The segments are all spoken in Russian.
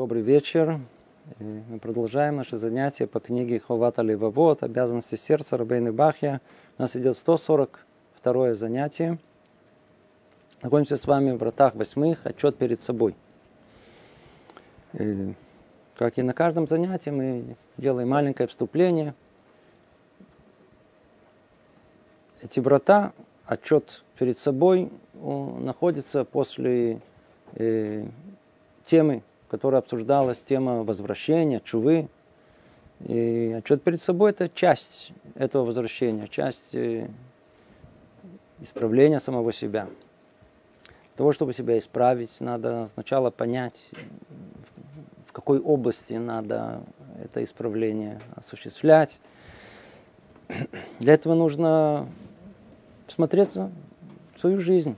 Добрый вечер. Мы продолжаем наше занятие по книге Ховата Левовод «Обязанности сердца» Рабейны Бахья. У нас идет 142 занятие. Находимся с вами в вратах восьмых, отчет перед собой. И, как и на каждом занятии, мы делаем маленькое вступление. Эти врата, отчет перед собой, находится после э, темы которой обсуждалась тема возвращения, чувы. И отчет перед собой – это часть этого возвращения, часть э, исправления самого себя. Для того, чтобы себя исправить, надо сначала понять, в какой области надо это исправление осуществлять. Для этого нужно смотреть в свою жизнь.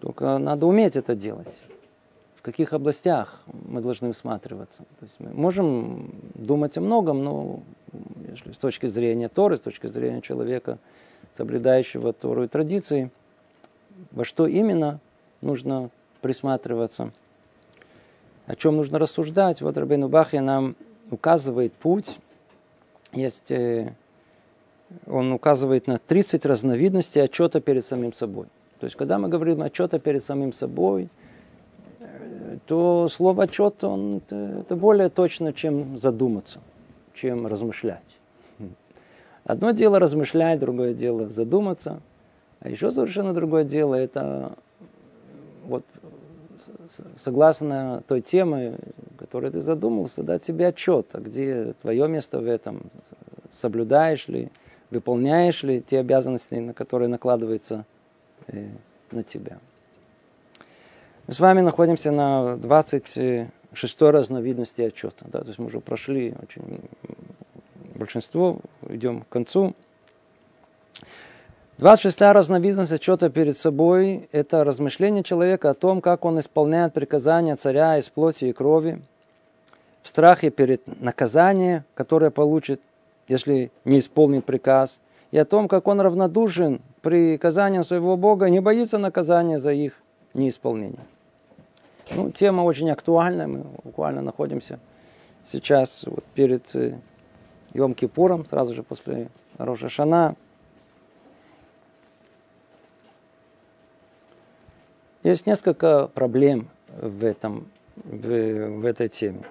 Только надо уметь это делать каких областях мы должны всматриваться. То есть мы можем думать о многом, но если с точки зрения Торы, с точки зрения человека, соблюдающего Тору и традиции, во что именно нужно присматриваться, о чем нужно рассуждать. Вот Рабейну Бахе нам указывает путь. Есть, э, он указывает на 30 разновидностей отчета перед самим собой. То есть, когда мы говорим отчета перед самим собой – то слово отчет, он, это, это более точно, чем задуматься, чем размышлять. Одно дело размышлять, другое дело задуматься, а еще совершенно другое дело это вот согласно той теме, которой ты задумался, дать себе отчет, а где твое место в этом, соблюдаешь ли, выполняешь ли те обязанности, на которые накладываются э, на тебя. Мы с вами находимся на 26 разновидности отчета. Да, то есть мы уже прошли очень большинство, идем к концу. 26 разновидность отчета перед собой – это размышление человека о том, как он исполняет приказания царя из плоти и крови, в страхе перед наказанием, которое получит, если не исполнит приказ, и о том, как он равнодушен приказаниям своего Бога, не боится наказания за их неисполнение. Ну, тема очень актуальная, мы буквально находимся сейчас вот перед э, Йом-Кипуром, сразу же после Роша Шана. Есть несколько проблем в, этом, в, в этой теме.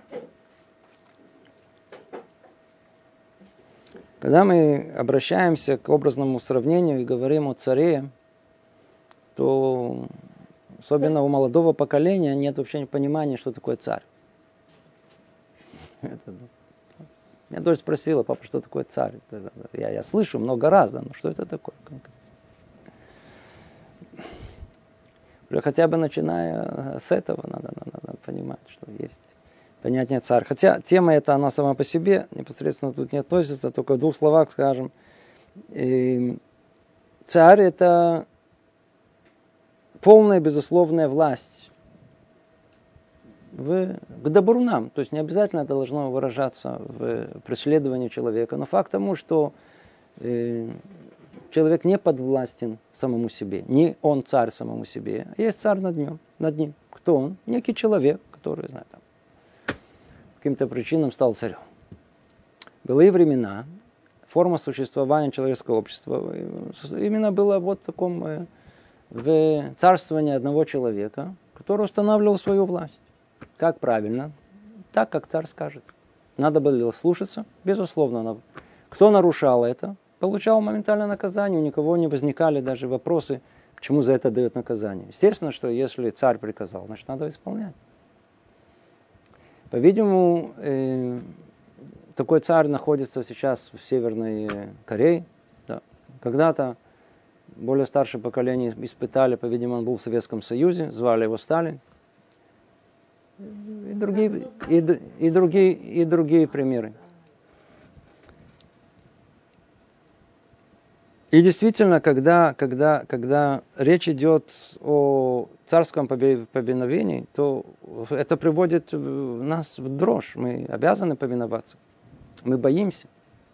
Когда мы обращаемся к образному сравнению и говорим о царе, то Особенно у молодого поколения нет вообще понимания, что такое царь. Это, меня дочь спросила, папа, что такое царь? Я, я слышу много раз, да, но что это такое? Уже хотя бы начиная с этого надо, надо, надо понимать, что есть понятие царь. Хотя тема эта, она сама по себе непосредственно тут не относится, только в двух словах скажем. И царь это полная безусловная власть в, к добру нам. То есть не обязательно это должно выражаться в преследовании человека. Но факт тому, что э, человек не подвластен самому себе. Не он царь самому себе. А есть царь над ним. Над ним. Кто он? Некий человек, который, знаю, там, каким-то причинам стал царем. Былые времена, форма существования человеческого общества именно была вот в таком э, в царствовании одного человека, который устанавливал свою власть. Как правильно? Так, как царь скажет. Надо было слушаться, безусловно. Кто нарушал это, получал моментальное наказание, у никого не возникали даже вопросы, почему за это дает наказание. Естественно, что если царь приказал, значит, надо исполнять. По-видимому, э, такой царь находится сейчас в Северной Корее. Да. Когда-то более старшее поколение испытали, по-видимому, он был в Советском Союзе, звали его Сталин. И другие, и, и другие, и другие примеры. И действительно, когда, когда, когда речь идет о царском повиновении, то это приводит нас в дрожь. Мы обязаны повиноваться. Мы боимся,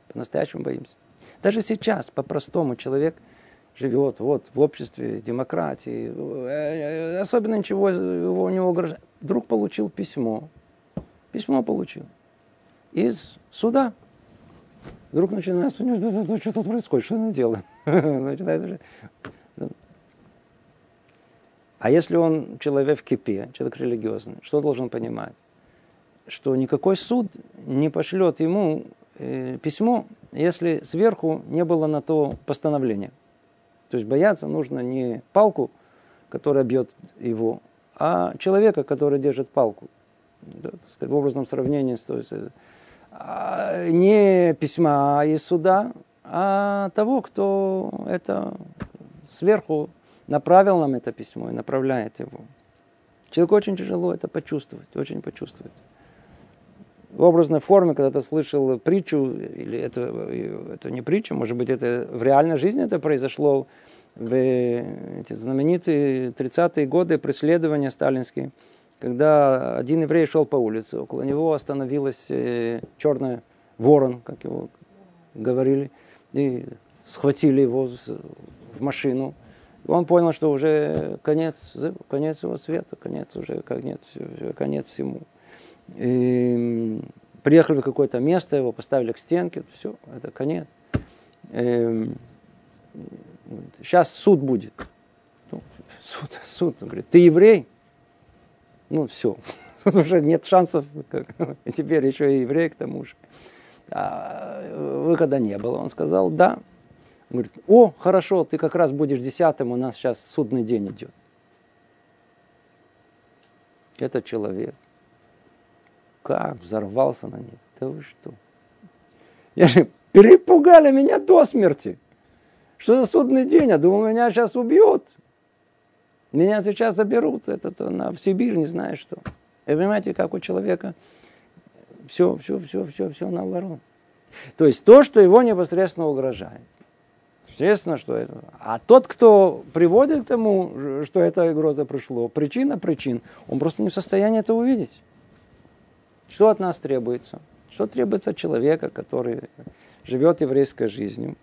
по-настоящему боимся. Даже сейчас, по-простому, человек – живет вот в обществе демократии, особенно ничего его не угрожает. Вдруг получил письмо письмо получил из суда. Вдруг начинается, ну, что тут происходит, что она делает? Начинает уже. А если он человек в кипе, человек религиозный, что должен понимать? Что никакой суд не пошлет ему э, письмо, если сверху не было на то постановления. То есть бояться нужно не палку, которая бьет его, а человека, который держит палку. Да, сказать, в образном сравнении, то есть, а, не письма из суда, а того, кто это сверху направил нам это письмо и направляет его. Человеку очень тяжело это почувствовать, очень почувствовать в образной форме, когда ты слышал притчу, или это, это не притча, может быть, это в реальной жизни это произошло, в эти знаменитые 30-е годы преследования сталинские, когда один еврей шел по улице, около него остановилась э, черная ворон, как его говорили, и схватили его в машину. Он понял, что уже конец, конец его света, конец уже, конец, конец всему. И приехали в какое-то место, его поставили к стенке, все, это конец. Сейчас суд будет. Ну, суд, суд. Он говорит, ты еврей? Ну, все. Уже нет шансов. Теперь еще и еврей к тому же. А выхода не было. Он сказал, да. Он говорит, о, хорошо, ты как раз будешь десятым, у нас сейчас судный день идет. Этот человек как взорвался на них. Да вы что? Я же перепугали меня до смерти. Что за судный день? Я думал, меня сейчас убьют. Меня сейчас заберут это, на, в Сибирь, не знаю что. И понимаете, как у человека все, все, все, все, все наоборот. То есть то, что его непосредственно угрожает. Естественно, что это. А тот, кто приводит к тому, что эта угроза пришло, причина причин, он просто не в состоянии это увидеть. Что от нас требуется? Что требуется от человека, который живет еврейской жизнью?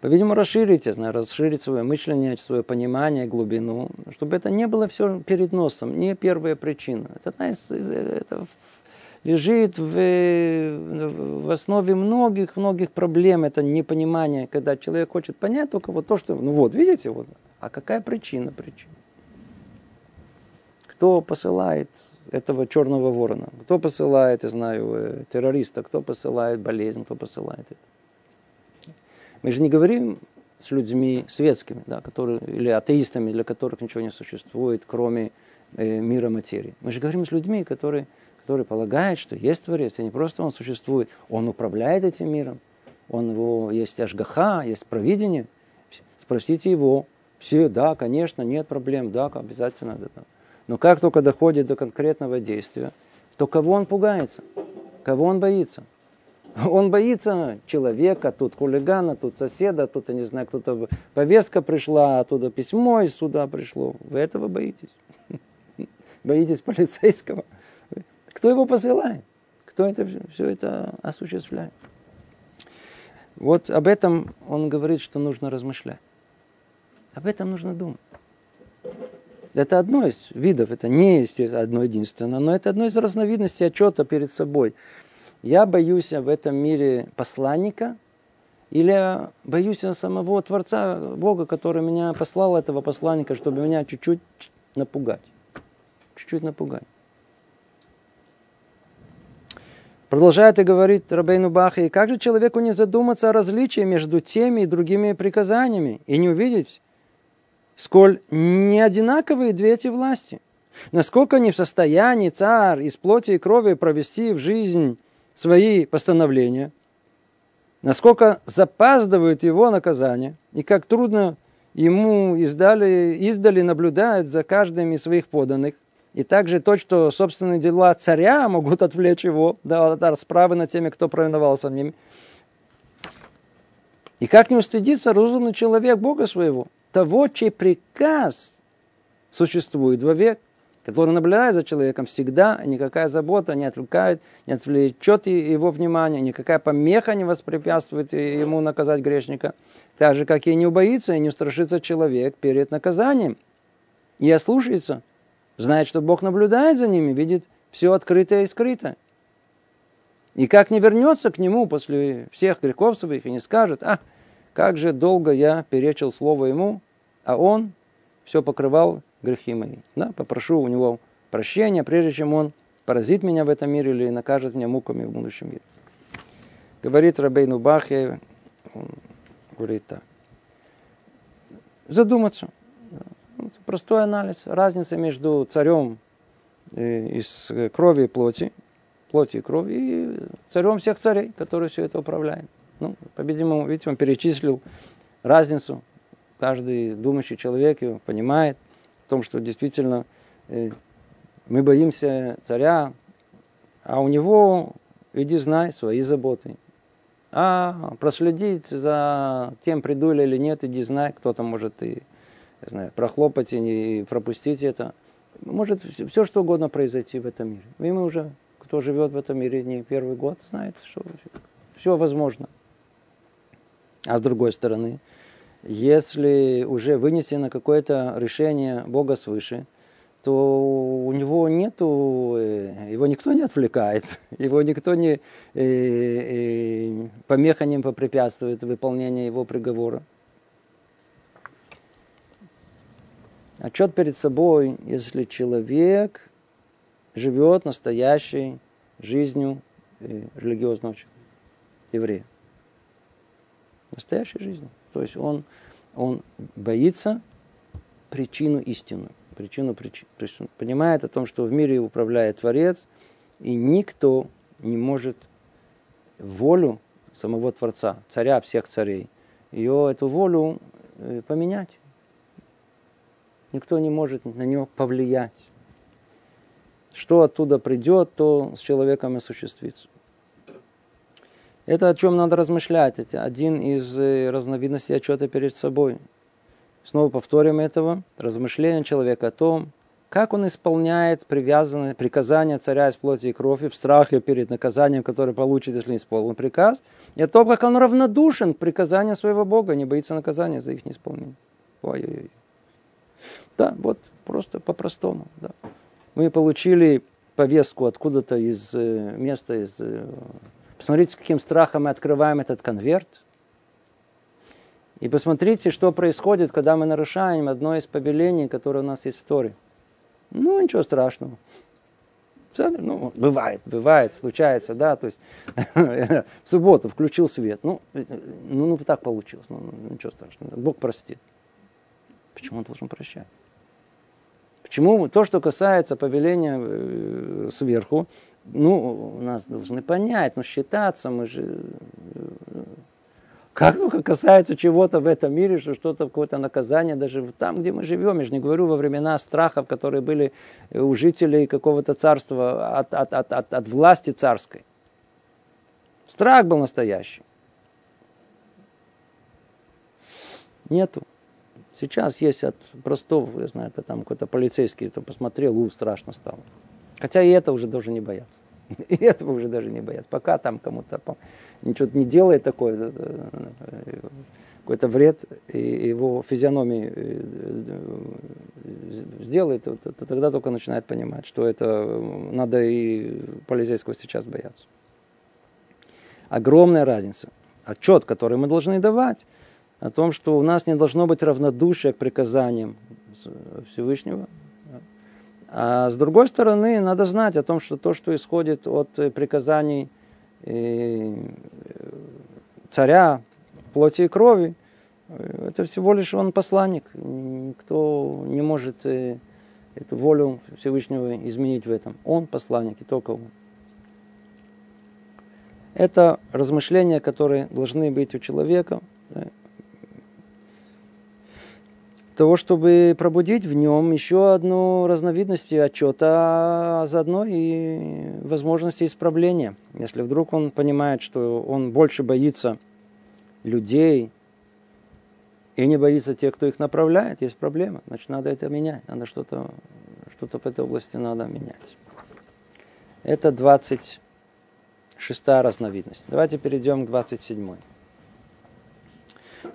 По-видимому, расширить, я знаю, расширить свое мышление, свое понимание, глубину, чтобы это не было все перед носом, не первая причина. Это, это лежит в, в основе многих-многих проблем, это непонимание, когда человек хочет понять только вот то, что, ну вот, видите, вот, а какая причина причина? Кто посылает этого черного ворона. Кто посылает, я знаю, э, террориста, кто посылает болезнь, кто посылает это. Мы же не говорим с людьми светскими, да, которые, или атеистами, для которых ничего не существует, кроме э, мира материи. Мы же говорим с людьми, которые, которые полагают, что есть Творец, и не просто он существует, он управляет этим миром, он его, есть ажгаха, есть провидение. Спросите его, все, да, конечно, нет проблем, да, обязательно. Да, да. Но как только доходит до конкретного действия, то кого он пугается? Кого он боится? Он боится человека, тут хулигана, тут соседа, тут, я не знаю, кто-то повестка пришла, оттуда письмо из суда пришло. Вы этого боитесь? Боитесь полицейского? Кто его посылает? Кто это все это осуществляет? Вот об этом он говорит, что нужно размышлять. Об этом нужно думать. Это одно из видов, это не одно единственное, но это одно из разновидностей отчета перед собой. Я боюсь в этом мире посланника, или боюсь самого Творца, Бога, который меня послал, этого посланника, чтобы меня чуть-чуть напугать. Чуть-чуть напугать. Продолжает и говорит Рабейну Бахи, как же человеку не задуматься о различии между теми и другими приказаниями и не увидеть, сколь не одинаковые две эти власти. Насколько не в состоянии царь из плоти и крови провести в жизнь свои постановления, насколько запаздывает его наказание, и как трудно ему издали, издали наблюдать за каждым из своих поданных, и также то, что собственные дела царя могут отвлечь его да, от расправы над теми, кто провиновался ним. И как не устыдиться разумный человек Бога своего, того, чей приказ существует вовек, который наблюдает за человеком всегда, никакая забота не отвлекает, не отвлечет его внимание, никакая помеха не воспрепятствует ему наказать грешника. Так же, как и не убоится и не устрашится человек перед наказанием. И ослушается, знает, что Бог наблюдает за ними, видит все открытое и скрытое. И как не вернется к нему после всех грехов своих и не скажет, а, как же долго я перечил слово ему, а он все покрывал грехи мои. Да, попрошу у него прощения, прежде чем он поразит меня в этом мире или накажет меня муками в будущем мире. Говорит Рабейну Бахе, он говорит так. Задуматься. Простой анализ. Разница между царем э, из крови и плоти, плоти и крови, и царем всех царей, который все это управляет. Ну, по-видимому, видите, он перечислил разницу. Каждый думающий человек его понимает в том, что действительно э, мы боимся царя, а у него, иди знай, свои заботы. А проследить за тем, приду или нет, иди знай, кто-то может и не знаю, прохлопать и не пропустить это. Может все что угодно произойти в этом мире. И мы уже, кто живет в этом мире не первый год, знает, что все возможно. А с другой стороны, если уже вынесено какое-то решение Бога свыше, то у него нету, э, его никто не отвлекает, его никто не э, э, помеха не попрепятствует выполнению его приговора. Отчет перед собой, если человек живет настоящей жизнью э, религиозного еврея настоящей жизни. То есть он, он боится причину истинную, причину, причину, причину. Понимает о том, что в мире управляет Творец, и никто не может волю самого Творца, царя всех царей, ее, эту волю э, поменять. Никто не может на нее повлиять. Что оттуда придет, то с человеком осуществится. Это о чем надо размышлять. Это один из э, разновидностей отчета перед собой. Снова повторим этого. Размышление человека о том, как он исполняет привязанные приказания царя из плоти и крови в страхе перед наказанием, которое получит, если не исполнил приказ, и о том, как он равнодушен к приказанию своего Бога, не боится наказания за их неисполнение. Ой-ой-ой. Да, вот просто по-простому. Да. Мы получили повестку откуда-то из э, места, из э, Посмотрите, с каким страхом мы открываем этот конверт. И посмотрите, что происходит, когда мы нарушаем одно из повелений, которое у нас есть в Торе. Ну, ничего страшного. Ну, бывает, бывает, случается, да, то есть в субботу включил свет, ну, ну, ну так получилось, ну, ничего страшного, Бог простит. Почему он должен прощать? Почему то, что касается повеления э, сверху, ну, нас должны понять, но считаться мы же... Как только касается чего-то в этом мире, что что-то, какое-то наказание, даже там, где мы живем, я же не говорю во времена страхов, которые были у жителей какого-то царства от, от, от, от, от власти царской. Страх был настоящий. Нету. Сейчас есть от простого, я знаю, это там какой-то полицейский, кто посмотрел, у, страшно стало. Хотя и это уже даже не боятся. И этого уже даже не боятся. Пока там кому-то ничего не делает такое, какой-то вред, и его физиономии э, сделает, то, тогда только начинает понимать, что это надо и полицейского сейчас бояться. Огромная разница. Отчет, который мы должны давать, о том, что у нас не должно быть равнодушия к приказаниям Всевышнего, а с другой стороны, надо знать о том, что то, что исходит от э, приказаний э, царя, плоти и крови, э, это всего лишь он посланник. Никто не может эту волю Всевышнего изменить в этом. Он посланник, и только он. Это размышления, которые должны быть у человека того, чтобы пробудить в нем еще одну разновидность отчета, а заодно и возможности исправления. Если вдруг он понимает, что он больше боится людей и не боится тех, кто их направляет, есть проблема. Значит, надо это менять, надо что-то что в этой области надо менять. Это 26 разновидность. Давайте перейдем к 27.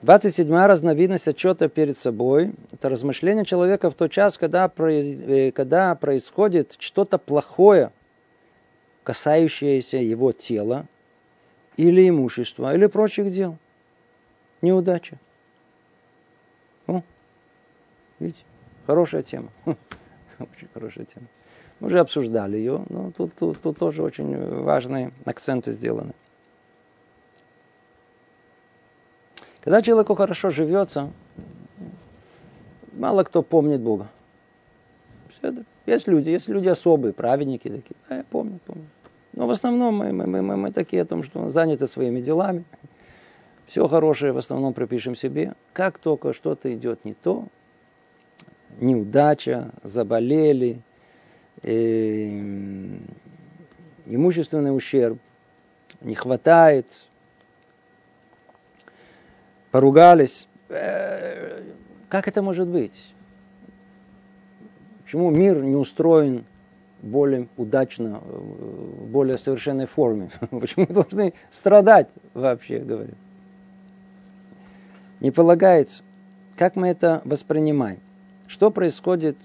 27 разновидность отчета перед собой – это размышление человека в тот час, когда, э, когда происходит что-то плохое касающееся его тела или имущества, или прочих дел. Неудача. О, видите, хорошая тема. Очень хорошая тема. Мы уже обсуждали ее, но тут, тут, тут тоже очень важные акценты сделаны. Когда человеку хорошо живется, мало кто помнит Бога. Есть люди, есть люди особые, праведники такие. Да, я помню, помню. Но в основном мы, мы, мы, мы, мы такие о том, что заняты своими делами. Все хорошее в основном припишем себе. Как только что-то идет не то, неудача, заболели, э, имущественный ущерб, не хватает, поругались. Э, как это может быть? Почему мир не устроен более удачно, в более совершенной форме? Почему мы должны страдать, вообще говоря? Не полагается. Как мы это воспринимаем? Что происходит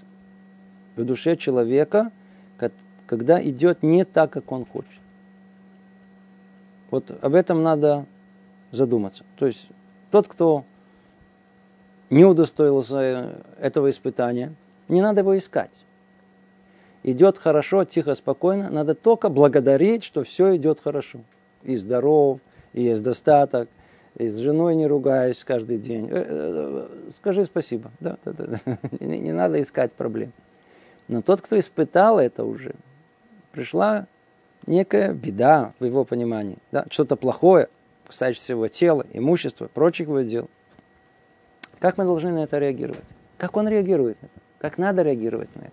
в душе человека, когда идет не так, как он хочет? Вот об этом надо задуматься. То есть тот, кто не удостоился этого испытания – не надо его искать. Идет хорошо, тихо, спокойно. Надо только благодарить, что все идет хорошо. И здоров, и есть достаток, и с женой не ругаюсь каждый день. Э, э, скажи спасибо. Да, да, да. Не, не надо искать проблем. Но тот, кто испытал это уже, пришла некая беда в его понимании. Да? Что-то плохое, касающееся его тела, имущества, прочих его дел. Как мы должны на это реагировать? Как он реагирует на это? Как надо реагировать на это?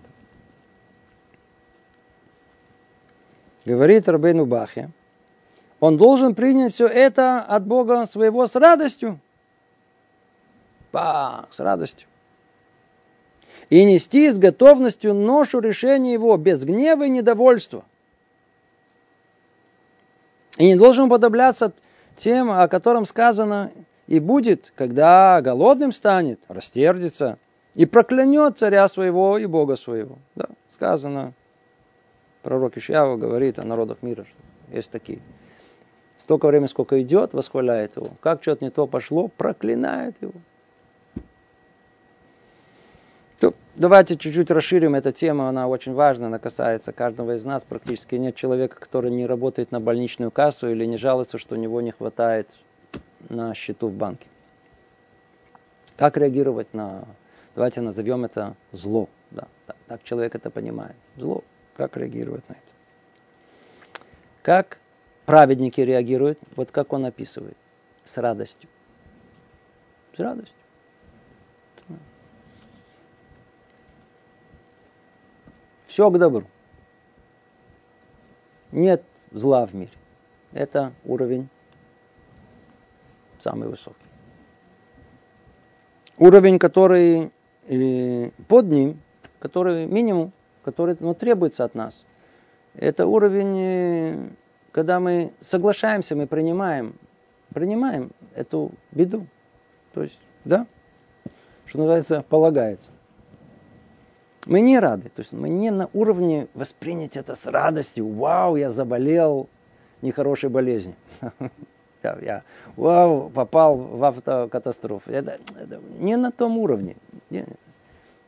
Говорит Рабейну Бахе, он должен принять все это от Бога своего с радостью. Бах, с радостью. И нести с готовностью ношу решения его без гнева и недовольства. И не должен подобляться тем, о котором сказано, и будет, когда голодным станет, растердится, и проклянет царя своего и Бога своего. Да, сказано, пророк Ишьява говорит о народах мира, что есть такие. Столько времени, сколько идет, восхваляет его. Как что-то не то пошло, проклинает его. То, давайте чуть-чуть расширим эту тему, она очень важна, она касается каждого из нас. Практически нет человека, который не работает на больничную кассу или не жалуется, что у него не хватает на счету в банке. Как реагировать на Давайте назовем это зло. Да, да, так человек это понимает. Зло. Как реагировать на это? Как праведники реагируют? Вот как он описывает. С радостью. С радостью. Все к добру. Нет зла в мире. Это уровень самый высокий. Уровень, который под ним, который минимум, который ну, требуется от нас. Это уровень, э, когда мы соглашаемся, мы принимаем, принимаем эту беду. То есть, да, что называется, полагается. Мы не рады, то есть мы не на уровне воспринять это с радостью. Вау, я заболел нехорошей болезнью. Я вау, попал в автокатастрофу. Это, это не на том уровне.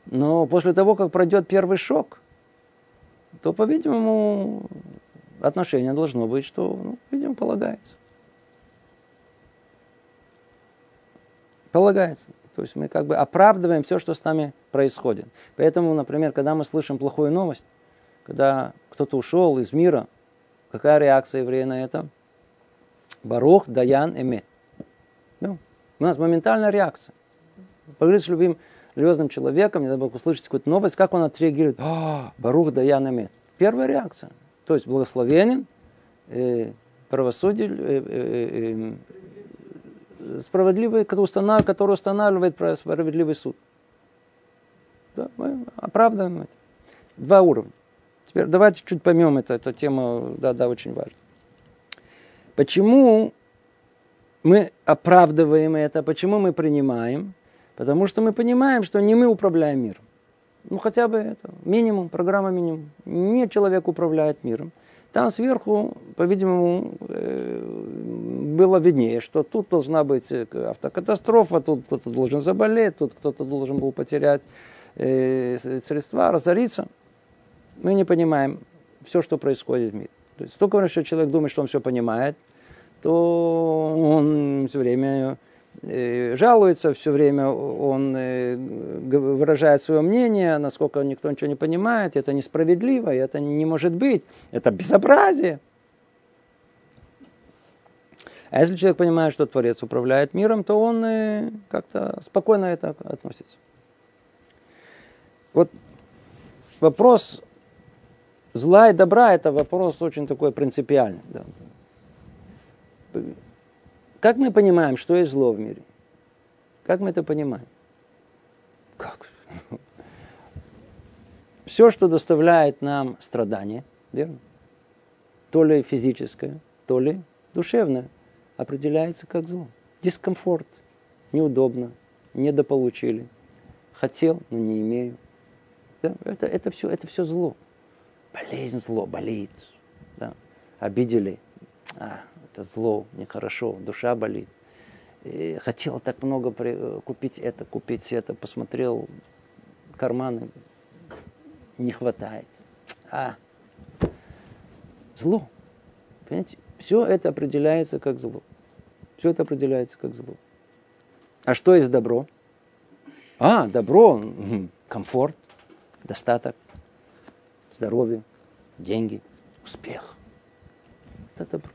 Но после того, как пройдет первый шок, то, по-видимому, отношение должно быть, что, ну, видимо, полагается. Полагается. То есть мы как бы оправдываем все, что с нами происходит. Поэтому, например, когда мы слышим плохую новость, когда кто-то ушел из мира, какая реакция еврея на это? Барух Даян Эмет. Ну, у нас моментальная реакция. Поговорить с любым религиозным человеком, не бог услышать какую-то новость, как он отреагирует? А, Барух Даян Эмет. Первая реакция. То есть благословенен, э, правосудие, э, э, э, справедливый, который устанавливает, справедливый суд. Да, мы оправдываем это. Два уровня. Теперь давайте чуть поймем это, эту тему, да, да, очень важно. Почему мы оправдываем это, почему мы принимаем? Потому что мы понимаем, что не мы управляем миром. Ну, хотя бы это минимум, программа минимум. Не человек управляет миром. Там сверху, по-видимому, э, было виднее, что тут должна быть э, автокатастрофа, тут кто-то должен заболеть, тут кто-то должен был потерять э, средства, разориться. Мы не понимаем все, что происходит в мире. То есть только что человек думает, что он все понимает, то он все время Э, жалуется все время, он э, выражает свое мнение, насколько никто ничего не понимает, это несправедливо, это не может быть, это безобразие. А если человек понимает, что Творец управляет миром, то он как-то спокойно это относится. Вот вопрос зла и добра – это вопрос очень такой принципиальный. Да. Как мы понимаем, что есть зло в мире? Как мы это понимаем? Как? Все, что доставляет нам страдания, верно? То ли физическое, то ли душевное, определяется как зло. Дискомфорт, неудобно, недополучили. Хотел, но не имею. Да? Это, это, все, это все зло. Болезнь зло, болит. Да? Обидели. А, это зло, нехорошо, душа болит. И хотел так много при, купить это, купить это, посмотрел карманы, не хватает. А, зло. Понимаете? Все это определяется как зло. Все это определяется как зло. А что есть добро? А, добро, комфорт, достаток, здоровье, деньги, успех. Это добро.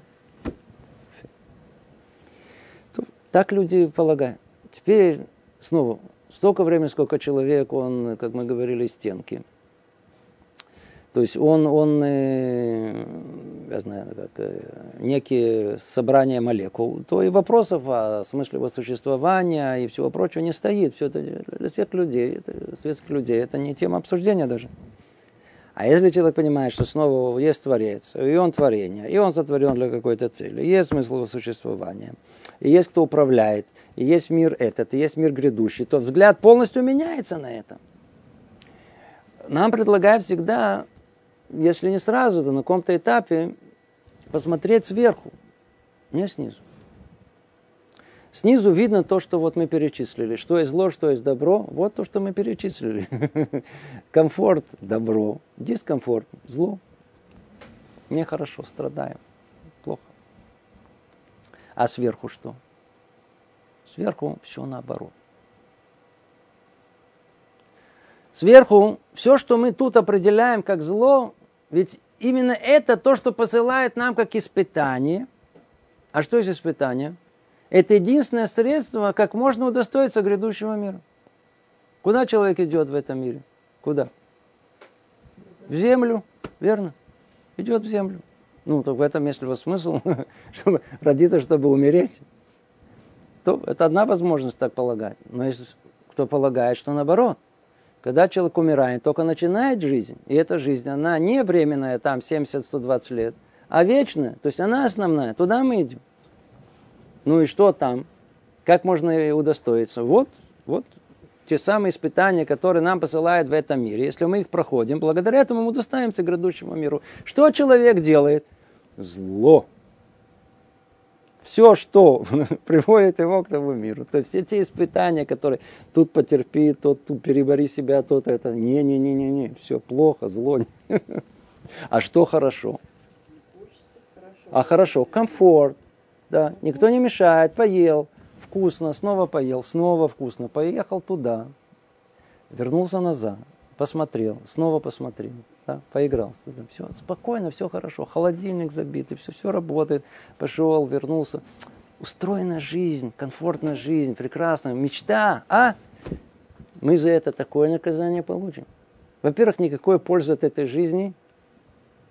Так люди полагают. Теперь снова, столько времени, сколько человек, он, как мы говорили, стенки. То есть он, он э, я знаю, как э, некие собрания молекул, то и вопросов о смысле его существования и всего прочего не стоит. Все это для светских людей, это, светских людей, это не тема обсуждения даже. А если человек понимает, что снова есть Творец, и он творение, и он сотворен для какой-то цели, есть смысл его существования, и есть кто управляет, и есть мир этот, и есть мир грядущий, то взгляд полностью меняется на это. Нам предлагают всегда, если не сразу, то на каком-то этапе посмотреть сверху, не снизу. Снизу видно то, что вот мы перечислили. Что есть зло, что есть добро. Вот то, что мы перечислили. Комфорт – добро. Дискомфорт – зло. Нехорошо, страдаем. Плохо. А сверху что? Сверху все наоборот. Сверху все, что мы тут определяем как зло, ведь именно это то, что посылает нам как испытание. А что есть испытание? Это единственное средство, как можно удостоиться грядущего мира. Куда человек идет в этом мире? Куда? В землю, верно? Идет в землю. Ну, так в этом есть ли смысл, чтобы родиться, чтобы умереть. То это одна возможность так полагать. Но есть кто полагает, что наоборот. Когда человек умирает, только начинает жизнь, и эта жизнь, она не временная, там 70-120 лет, а вечная. То есть она основная. Туда мы идем. Ну и что там? Как можно удостоиться? Вот, вот те самые испытания, которые нам посылают в этом мире. Если мы их проходим, благодаря этому мы удостоимся грядущему миру. Что человек делает? Зло. Все, что приводит его к тому миру. То есть все те испытания, которые тут потерпи, тот тут перебори себя, тот это. Не-не-не-не-не, все плохо, зло. А что хорошо? А хорошо, комфорт, да, никто не мешает, поел, вкусно, снова поел, снова вкусно, поехал туда, вернулся назад, посмотрел, снова посмотрел, да, поиграл. Все спокойно, все хорошо, холодильник забитый, все, все работает, пошел, вернулся. Устроена жизнь, комфортная жизнь, прекрасная, мечта, а? Мы за это такое наказание получим. Во-первых, никакой пользы от этой жизни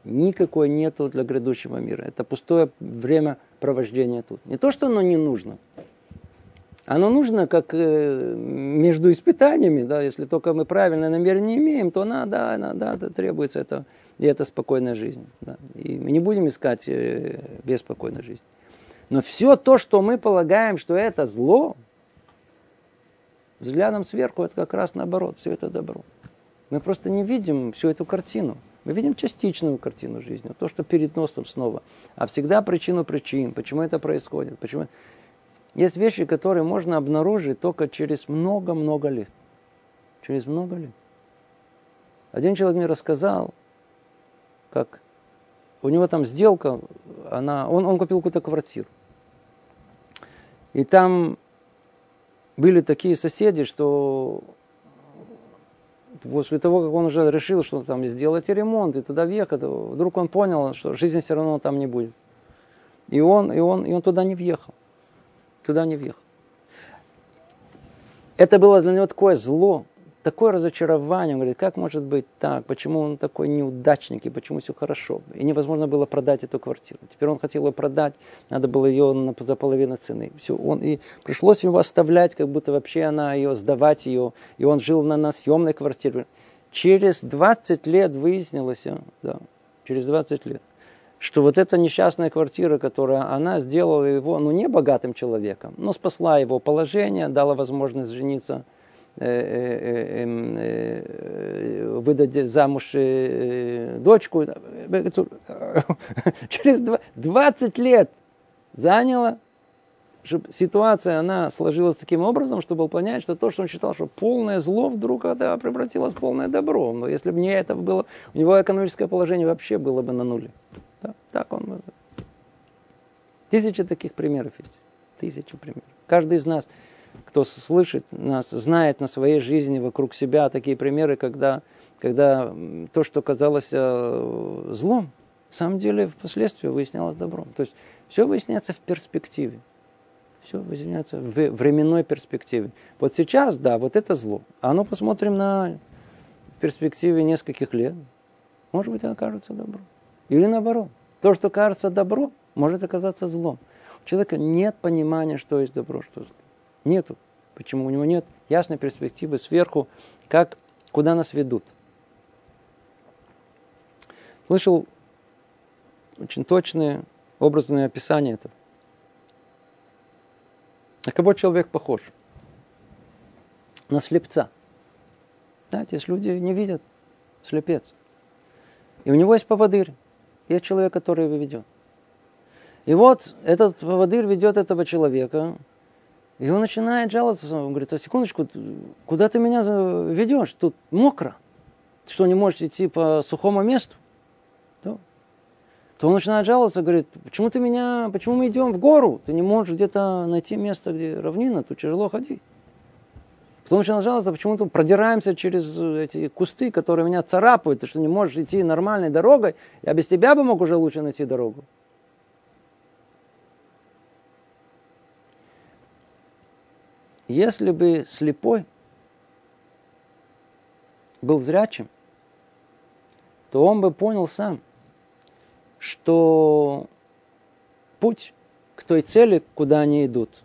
никакой нету для грядущего мира. Это пустое время провождения тут. Не то, что оно не нужно. Оно нужно как э, между испытаниями, да, если только мы правильное намерение имеем, то надо, да, да, да, требуется это, и это спокойная жизнь. Да. И мы не будем искать э, беспокойной жизни. Но все то, что мы полагаем, что это зло, взглядом сверху это как раз наоборот, все это добро. Мы просто не видим всю эту картину. Мы видим частичную картину жизни, то, что перед носом снова. А всегда причину причин, почему это происходит. Почему... Есть вещи, которые можно обнаружить только через много-много лет. Через много лет. Один человек мне рассказал, как у него там сделка, она, он, он купил какую-то квартиру. И там были такие соседи, что после того, как он уже решил, что там сделать ремонт и туда въехать, вдруг он понял, что жизни все равно там не будет. И он, и он, и он туда не въехал. Туда не въехал. Это было для него такое зло, такое разочарование. Он говорит, как может быть так? Почему он такой неудачник? И почему все хорошо? И невозможно было продать эту квартиру. Теперь он хотел ее продать, надо было ее за половину цены. Все, он, и пришлось его оставлять, как будто вообще она ее, сдавать ее. И он жил на, на съемной квартире. Через 20 лет выяснилось, да, через 20 лет, что вот эта несчастная квартира, которая она сделала его, ну, не богатым человеком, но спасла его положение, дала возможность жениться – Э, э, эм, э, выдать замуж дочку. Через 20 лет заняло, чтобы ситуация, она сложилась таким образом, чтобы понять, что то, что он считал, что полное зло, вдруг это превратилось в полное добро. Но если бы не это было, у него экономическое положение вообще было бы на нуле. Да, так он... Тысячи таких примеров есть. Тысячи примеров. Каждый из нас кто слышит нас, знает на своей жизни вокруг себя такие примеры, когда, когда то, что казалось э, злом, в самом деле впоследствии выяснялось добром. То есть все выясняется в перспективе. Все выясняется в временной перспективе. Вот сейчас, да, вот это зло. А ну посмотрим на перспективе нескольких лет. Может быть, оно окажется добром. Или наоборот. То, что кажется добро, может оказаться злом. У человека нет понимания, что есть добро, что зло. Нету. Почему у него нет ясной перспективы сверху, как, куда нас ведут. Слышал очень точное образное описание этого. На кого человек похож? На слепца. Знаете, если люди не видят, слепец. И у него есть поводырь. Есть человек, который его ведет. И вот этот поводырь ведет этого человека и он начинает жаловаться, он говорит, а секундочку, куда ты меня ведешь? Тут мокро. Ты что, не можешь идти по сухому месту? Да. То он начинает жаловаться, говорит, почему ты меня, почему мы идем в гору? Ты не можешь где-то найти место, где равнина, тут тяжело ходить. Потом начинает жаловаться, почему мы продираемся через эти кусты, которые меня царапают, ты что не можешь идти нормальной дорогой, я без тебя бы мог уже лучше найти дорогу. Если бы слепой был зрячим, то он бы понял сам, что путь к той цели, куда они идут,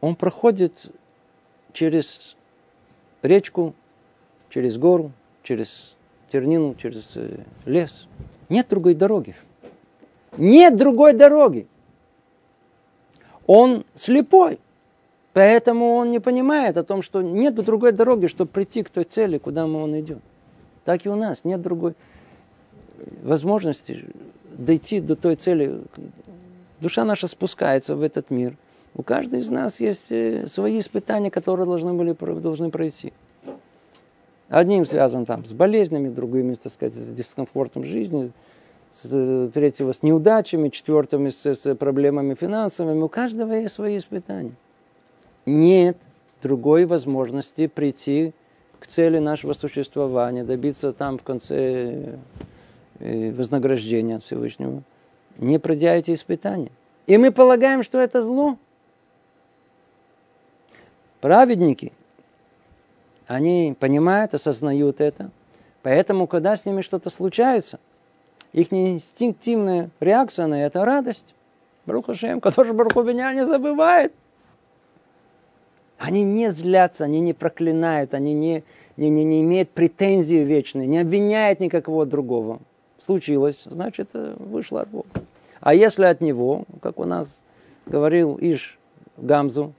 он проходит через речку, через гору, через тернину, через э, лес. Нет другой дороги. Нет другой дороги. Он слепой. Поэтому он не понимает о том, что нет другой дороги, чтобы прийти к той цели, куда мы он идет. Так и у нас нет другой возможности дойти до той цели. Душа наша спускается в этот мир. У каждого из нас есть э, свои испытания, которые должны, были, должны пройти. Одним связан там с болезнями, другими, так сказать, с дискомфортом жизни, с, третьего с неудачами, четвертым с, с проблемами финансовыми. У каждого есть свои испытания нет другой возможности прийти к цели нашего существования, добиться там в конце э, вознаграждения Всевышнего, не пройдя эти испытания. И мы полагаем, что это зло. Праведники, они понимают, осознают это, поэтому, когда с ними что-то случается, их инстинктивная реакция на это радость. Барухашем, который Баруху меня не забывает – они не злятся, они не проклинают, они не, не, не, не имеют претензий вечной, не обвиняют никакого другого. Случилось, значит, э, вышло от Бога. А если от него, как у нас говорил Иш Гамзу,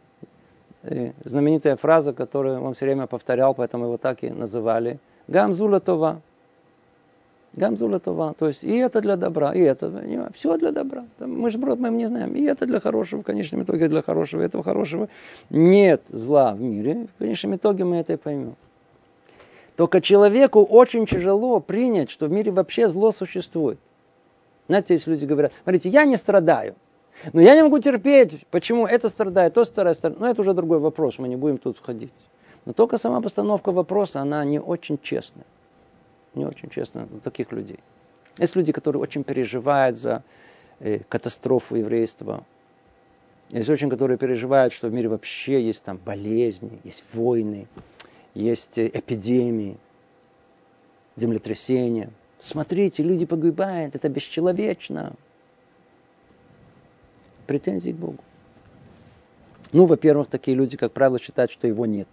э, знаменитая фраза, которую он все время повторял, поэтому его так и называли, Гамзу латова. Гамзуля Това. То есть и это для добра, и это. Все для добра. Мы же мы не знаем. И это для хорошего, в конечном итоге для хорошего, этого хорошего. Нет зла в мире. В конечном итоге мы это и поймем. Только человеку очень тяжело принять, что в мире вообще зло существует. Знаете, если люди говорят, смотрите, я не страдаю, но я не могу терпеть, почему это страдает, то страдает. Но ну, это уже другой вопрос, мы не будем тут входить. Но только сама постановка вопроса, она не очень честная. Не очень честная у таких людей. Есть люди, которые очень переживают за э, катастрофу еврейства. Есть очень, которые переживают, что в мире вообще есть там болезни, есть войны, есть э, эпидемии, землетрясения. Смотрите, люди погибают, это бесчеловечно. Претензии к Богу. Ну, во-первых, такие люди, как правило, считают, что его нет.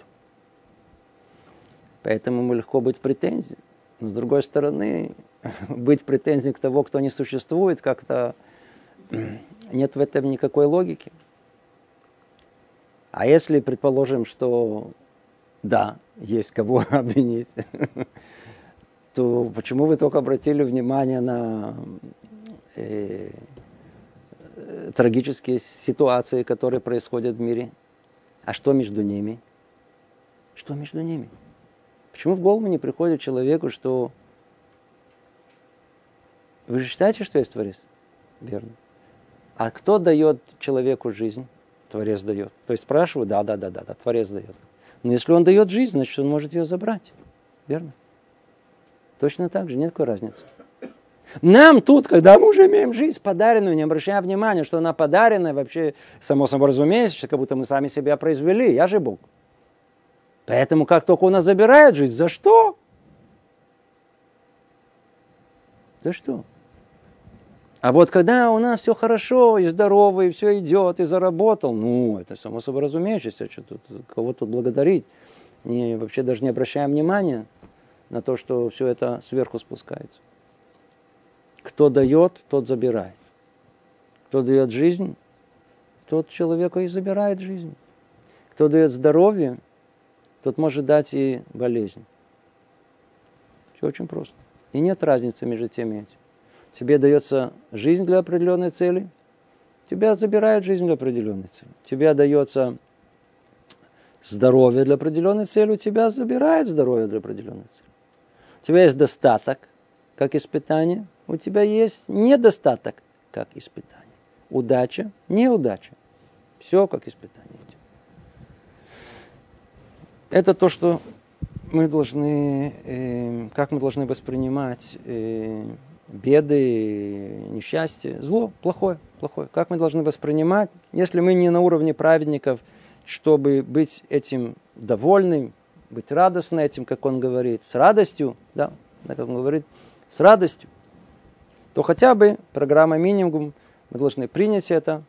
Поэтому ему легко быть в претензии. Но с другой стороны, быть в претензии к того, кто не существует, как-то нет в этом никакой логики. А если предположим, что да, есть кого обвинить, то почему вы только обратили внимание на э, трагические ситуации, которые происходят в мире? А что между ними? Что между ними? Почему в голову не приходит человеку, что вы же считаете, что есть Творец? Верно. А кто дает человеку жизнь? Творец дает. То есть спрашиваю, да, да, да, да, да, Творец дает. Но если он дает жизнь, значит, он может ее забрать. Верно? Точно так же, нет такой разницы. Нам тут, когда мы уже имеем жизнь подаренную, не обращая внимания, что она подаренная, вообще, само собой разумеется, как будто мы сами себя произвели, я же Бог. Поэтому как только у нас забирает жизнь, за что? За что? А вот когда у нас все хорошо, и здорово, и все идет, и заработал, ну, это само собой разумеющееся, что тут, кого тут благодарить. Не, вообще даже не обращаем внимания на то, что все это сверху спускается. Кто дает, тот забирает. Кто дает жизнь, тот человеку и забирает жизнь. Кто дает здоровье, тот может дать и болезнь. Все очень просто. И нет разницы между тем и этим тебе дается жизнь для определенной цели, тебя забирают жизнь для определенной цели. Тебе дается здоровье для определенной цели, у тебя забирают здоровье для определенной цели. У тебя есть достаток, как испытание, у тебя есть недостаток, как испытание. Удача, неудача. Все как испытание. Это то, что мы должны, э, как мы должны воспринимать э, беды, несчастья, зло, плохое, плохое. Как мы должны воспринимать, если мы не на уровне праведников, чтобы быть этим довольным, быть радостным этим, как он говорит, с радостью, да, как он говорит, с радостью, то хотя бы программа минимум, мы должны принять это,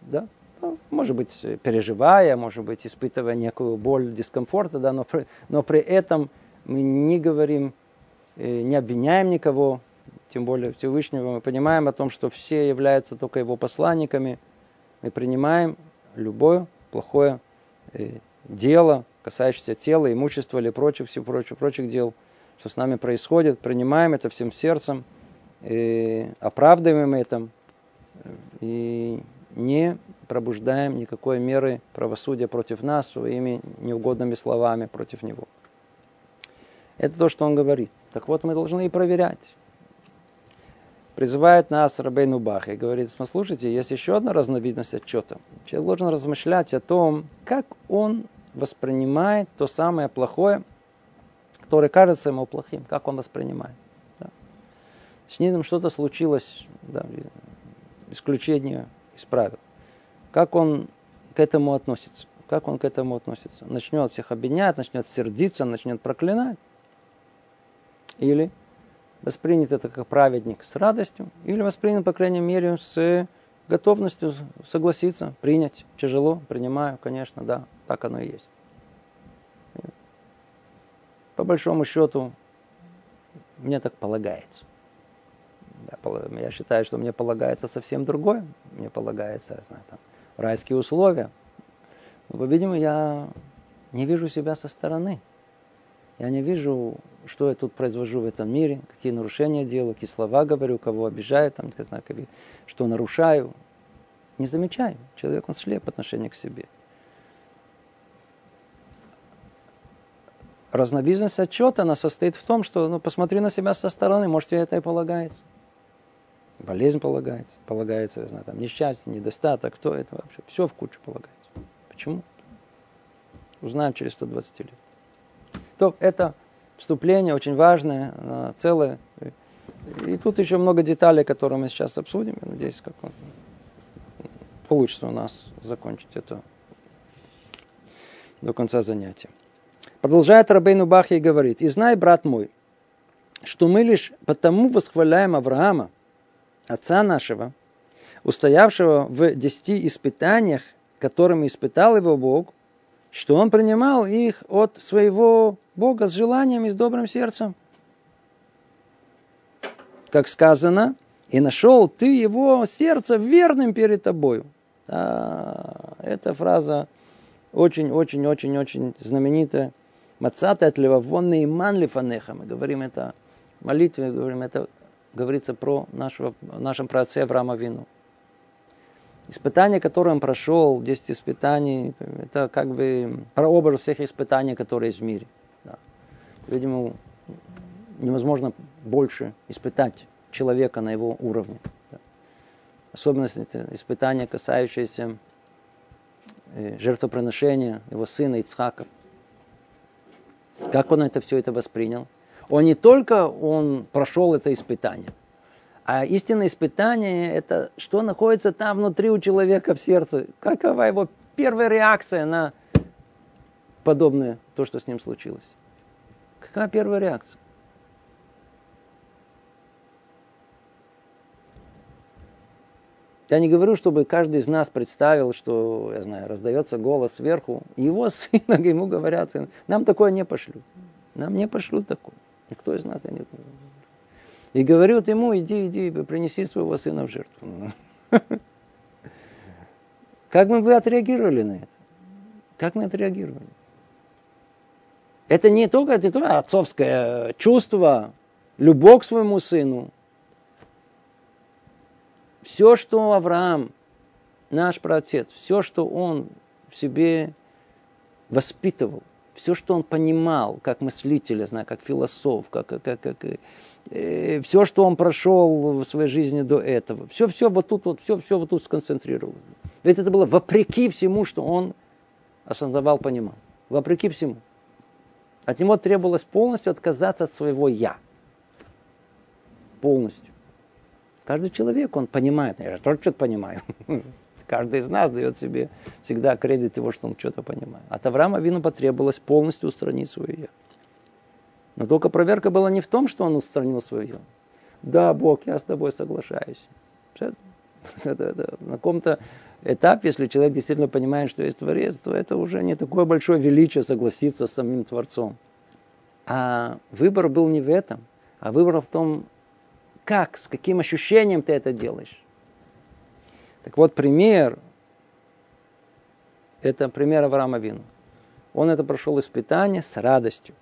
да, ну, может быть, переживая, может быть, испытывая некую боль, дискомфорта, да, но, при, но при этом мы не говорим, э, не обвиняем никого, тем более Всевышнего, мы понимаем о том, что все являются только его посланниками. Мы принимаем любое плохое э, дело, касающееся тела, имущества или прочих, всего прочих, прочих дел, что с нами происходит, принимаем это всем сердцем, и оправдываем это и не пробуждаем никакой меры правосудия против нас своими неугодными словами против него. Это то, что он говорит. Так вот, мы должны и проверять призывает нас Рабейну Бах и говорит, послушайте, есть еще одна разновидность отчета. Человек должен размышлять о том, как он воспринимает то самое плохое, которое кажется ему плохим, как он воспринимает. С ним что-то случилось, да, исключение из правил. Как он к этому относится? Как он к этому относится? Начнет всех обвинять, начнет сердиться, начнет проклинать? Или воспринят это как праведник с радостью, или воспринят, по крайней мере, с готовностью согласиться, принять. Тяжело, принимаю, конечно, да, так оно и есть. По большому счету, мне так полагается. Я считаю, что мне полагается совсем другое. Мне полагается, я знаю, там, райские условия. Но, по-видимому, я не вижу себя со стороны. Я не вижу, что я тут произвожу в этом мире, какие нарушения делаю, какие слова говорю, кого обижаю, там, что нарушаю. Не замечаю. Человек, он слеп по отношению к себе. разновидность отчета, она состоит в том, что ну, посмотри на себя со стороны, может, тебе это и полагается. Болезнь полагается, полагается, я знаю, там, несчастье, недостаток, кто это вообще. Все в кучу полагается. Почему? Узнаем через 120 лет. То это вступление очень важное, целое. И тут еще много деталей, которые мы сейчас обсудим. Я надеюсь, как получится у нас закончить это до конца занятия. Продолжает Рабейну Бахи и говорит, «И знай, брат мой, что мы лишь потому восхваляем Авраама, отца нашего, устоявшего в десяти испытаниях, которыми испытал его Бог, что он принимал их от своего Бога с желанием и с добрым сердцем. Как сказано, и нашел ты его сердце верным перед тобою. А, эта фраза очень-очень-очень-очень знаменитая. Мацата от левавон иман лифанеха. Мы говорим это в молитве, говорим это, говорится про нашего, нашем праотце Авраама Вину. Испытание, которое он прошел, 10 испытаний, это как бы прообраз всех испытаний, которые есть в мире. Да. Видимо, невозможно больше испытать человека на его уровне. Да. Особенно это испытание, касающееся э, жертвоприношения его сына Ицхака. Как он это все это воспринял? Он не только он прошел это испытание, а истинное испытание – это что находится там внутри у человека в сердце. Какова его первая реакция на подобное, то, что с ним случилось? Какая первая реакция? Я не говорю, чтобы каждый из нас представил, что, я знаю, раздается голос сверху, его сына, ему говорят, нам такое не пошлют. Нам не пошлют такое. Никто из нас не И говорят ему, иди, иди, принеси своего сына в жертву. Как мы бы отреагировали на это? Как мы отреагировали? Это не только, это не только отцовское чувство, любовь к своему сыну, все, что Авраам, наш праотец, все, что он в себе воспитывал, все, что он понимал, как мыслитель, я знаю, как философ, как, как, как, как э, все, что он прошел в своей жизни до этого, все, все вот тут, вот, все, все вот тут сконцентрировал. Ведь это было вопреки всему, что он осознавал, понимал. Вопреки всему. От него требовалось полностью отказаться от своего «я». Полностью. Каждый человек, он понимает. Я же тоже что-то понимаю. Каждый из нас дает себе всегда кредит того, что он что-то понимает. От Авраама Вину потребовалось полностью устранить свое «я». Но только проверка была не в том, что он устранил свое «я». Да, Бог, я с тобой соглашаюсь. На каком-то этапе, если человек действительно понимает, что есть Творец, то это уже не такое большое величие согласиться с самим Творцом. А выбор был не в этом, а выбор в том, как, с каким ощущением ты это делаешь. Так вот, пример, это пример Авраама Вину. Он это прошел испытание с радостью.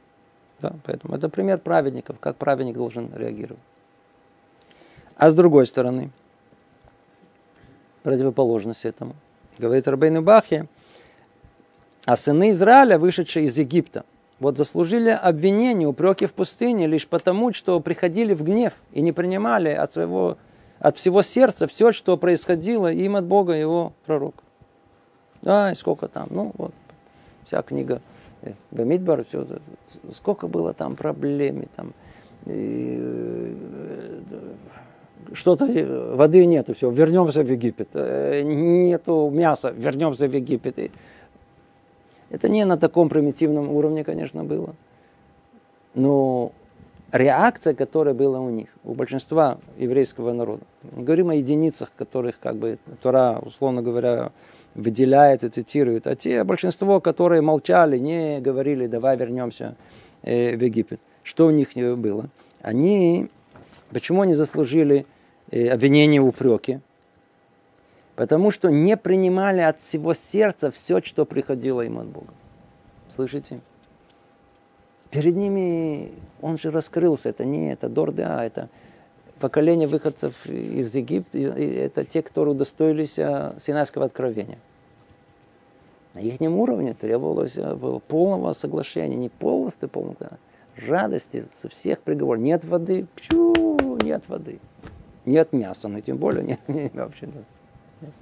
Да, поэтому это пример праведников, как праведник должен реагировать. А с другой стороны, противоположность этому, говорит Рабейн Бахе, а сыны Израиля, вышедшие из Египта – вот заслужили обвинение, упреки в пустыне лишь потому, что приходили в гнев и не принимали от, своего, от всего сердца все, что происходило им от Бога его пророка. Да, и сколько там, ну вот, вся книга э, Бамидбар, все, сколько было там проблем, там, э, что-то, э, воды нету, все, вернемся в Египет, нету мяса, вернемся в Египет. Это не на таком примитивном уровне, конечно, было. Но реакция, которая была у них, у большинства еврейского народа. Не говорим о единицах, которых, как бы, Тора, условно говоря, выделяет и цитирует, а те большинство, которые молчали, не говорили, давай вернемся э, в Египет. Что у них было? Они, почему они заслужили э, обвинение в упреке? Потому что не принимали от всего сердца все, что приходило им от Бога. Слышите? Перед ними он же раскрылся. Это не это Дорда, это поколение выходцев из Египта. Это те, которые удостоились а, Синайского откровения. На их уровне требовалось а, было полного соглашения, не полностью полного, радости со всех приговоров. Нет воды, пчу, нет воды. Нет мяса, но тем более нет, нет вообще нет.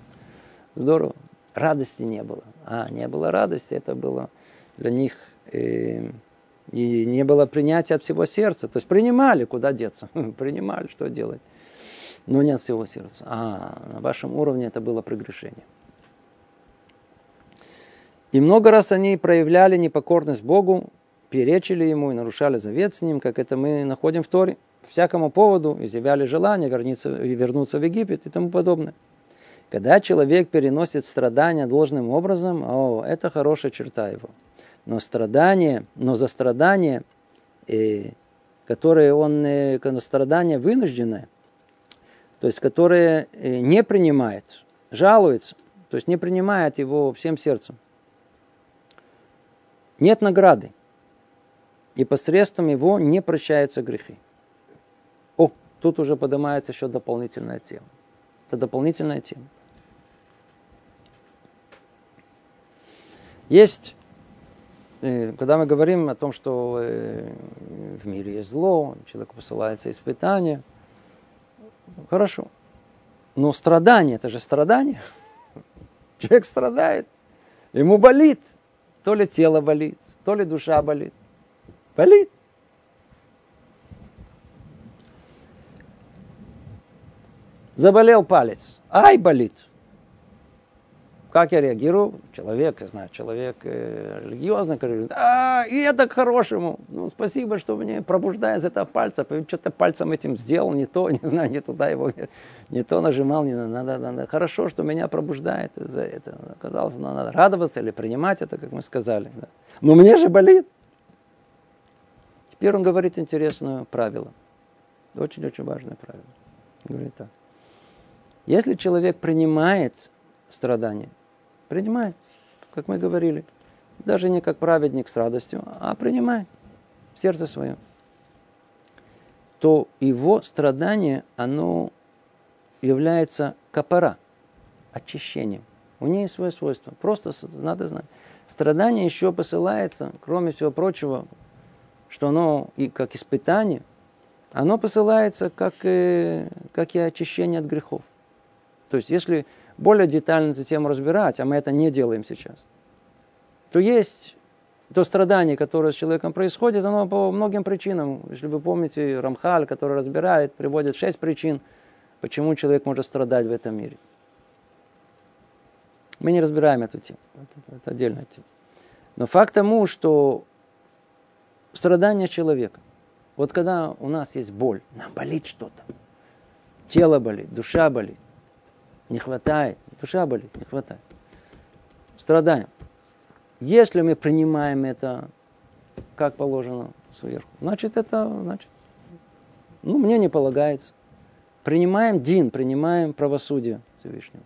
Здорово. Радости не было. А, не было радости, это было для них э, и не было принятия от всего сердца. То есть принимали, куда деться. принимали, что делать. Но не от всего сердца. А на вашем уровне это было прегрешение. И много раз они проявляли непокорность Богу, перечили ему и нарушали завет с ним, как это мы находим в Торе. Всякому поводу изъявляли желание вернуться, вернуться в Египет и тому подобное. Когда человек переносит страдания должным образом, о, это хорошая черта его. Но страдание, но за страдание, э, которое он, э, страдание вынужденное, то есть которое э, не принимает, жалуется, то есть не принимает его всем сердцем, нет награды и посредством его не прощаются грехи. О, тут уже поднимается еще дополнительная тема. Это дополнительная тема. Есть, когда мы говорим о том, что э, в мире есть зло, человеку посылается испытание, хорошо. Но страдание, это же страдание. Человек страдает, ему болит. То ли тело болит, то ли душа болит. Болит. Заболел палец. Ай, болит. Как я реагирую? Человек, я знаю, человек э, религиозный, говорит, а, и это к хорошему. Ну, спасибо, что мне пробуждает из этого пальца. Что-то пальцем этим сделал, не то, не знаю, не туда его, не, то нажимал, не надо, надо. Хорошо, что меня пробуждает за это. Оказалось, надо радоваться или принимать это, как мы сказали. Да. Но мне же болит. Теперь он говорит интересное правило. Очень-очень важное правило. Говорит так. Если человек принимает страдания, принимает, как мы говорили, даже не как праведник с радостью, а принимает в сердце свое, то его страдание, оно является капора, очищением. У нее есть свое свойство. Просто надо знать. Страдание еще посылается, кроме всего прочего, что оно и как испытание, оно посылается как, э, как и очищение от грехов. То есть, если более детально эту тему разбирать, а мы это не делаем сейчас, то есть то страдание, которое с человеком происходит, оно по многим причинам. Если вы помните, Рамхаль, который разбирает, приводит шесть причин, почему человек может страдать в этом мире. Мы не разбираем эту тему. Это, это отдельная тема. Но факт тому, что страдания человека. Вот когда у нас есть боль, нам болит что-то. Тело болит, душа болит. Не хватает. Душа болит, не хватает. Страдаем. Если мы принимаем это как положено сверху, значит это, значит, ну, мне не полагается. Принимаем дин, принимаем правосудие Всевышнего.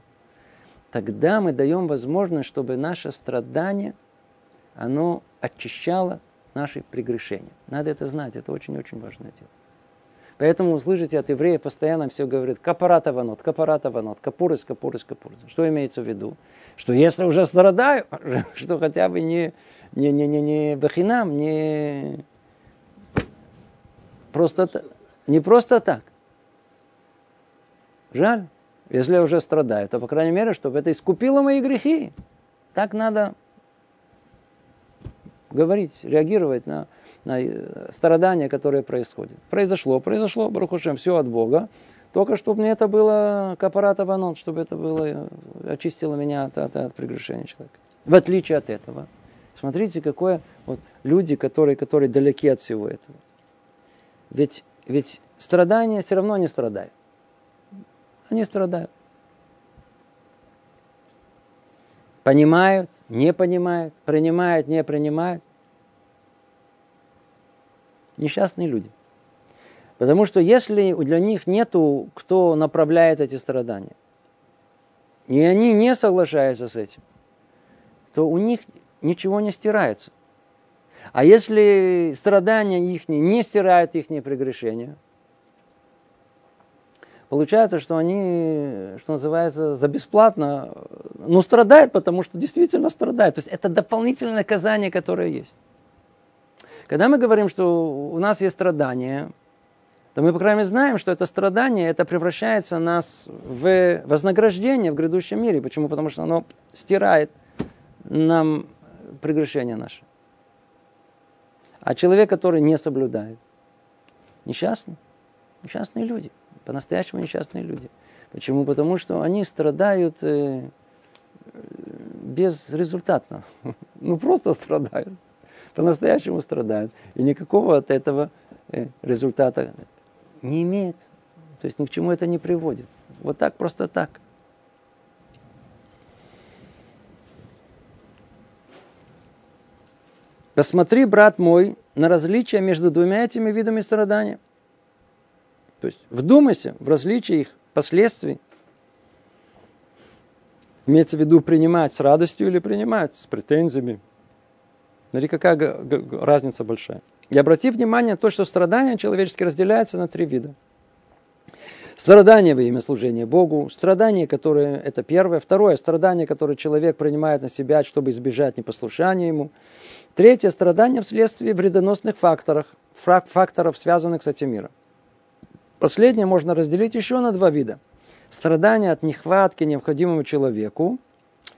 Тогда мы даем возможность, чтобы наше страдание, оно очищало наши прегрешения. Надо это знать, это очень-очень важное дело. Поэтому услышите от евреев постоянно все говорит капарата ванот, капарата ванот, капурис, капурис, капурис. Что имеется в виду? Что если уже страдаю, что хотя бы не, не, не, не, не бахинам, не просто, не просто так. Жаль. Если я уже страдаю, то, по крайней мере, чтобы это искупило мои грехи. Так надо говорить, реагировать на, на э, страдания, которые происходят. Произошло, произошло, Барухушем, все от Бога. Только чтобы мне это было капарата ванон, чтобы это было, э, очистило меня от, от, от прегрешения человека. В отличие от этого. Смотрите, какое вот люди, которые, которые далеки от всего этого. Ведь, ведь страдания все равно не страдают. Они страдают. Понимают, не понимают, принимают, не принимают. Несчастные люди. Потому что если для них нету, кто направляет эти страдания, и они не соглашаются с этим, то у них ничего не стирается. А если страдания их не стирают их прегрешения, получается, что они, что называется, за бесплатно, ну, страдают, потому что действительно страдают. То есть это дополнительное наказание, которое есть. Когда мы говорим, что у нас есть страдания, то мы, по крайней мере, знаем, что это страдание, это превращается нас в вознаграждение в грядущем мире. Почему? Потому что оно стирает нам прегрешения наши. А человек, который не соблюдает, несчастный, несчастные люди, по-настоящему несчастные люди. Почему? Потому что они страдают э, безрезультатно. Ну, просто страдают. По-настоящему страдают. И никакого от этого э, результата не имеет. То есть ни к чему это не приводит. Вот так, просто так. Посмотри, брат мой, на различия между двумя этими видами страдания. То есть вдумайся в различия их последствий. Имеется в виду принимать с радостью или принимать с претензиями. Смотри, какая разница большая. И обрати внимание на то, что страдания человеческие разделяются на три вида. Страдание во имя служения Богу, страдание, которое это первое, второе страдание, которое человек принимает на себя, чтобы избежать непослушания ему, третье страдание вследствие вредоносных факторов, факторов, связанных с этим миром. Последнее можно разделить еще на два вида. Страдание от нехватки необходимому человеку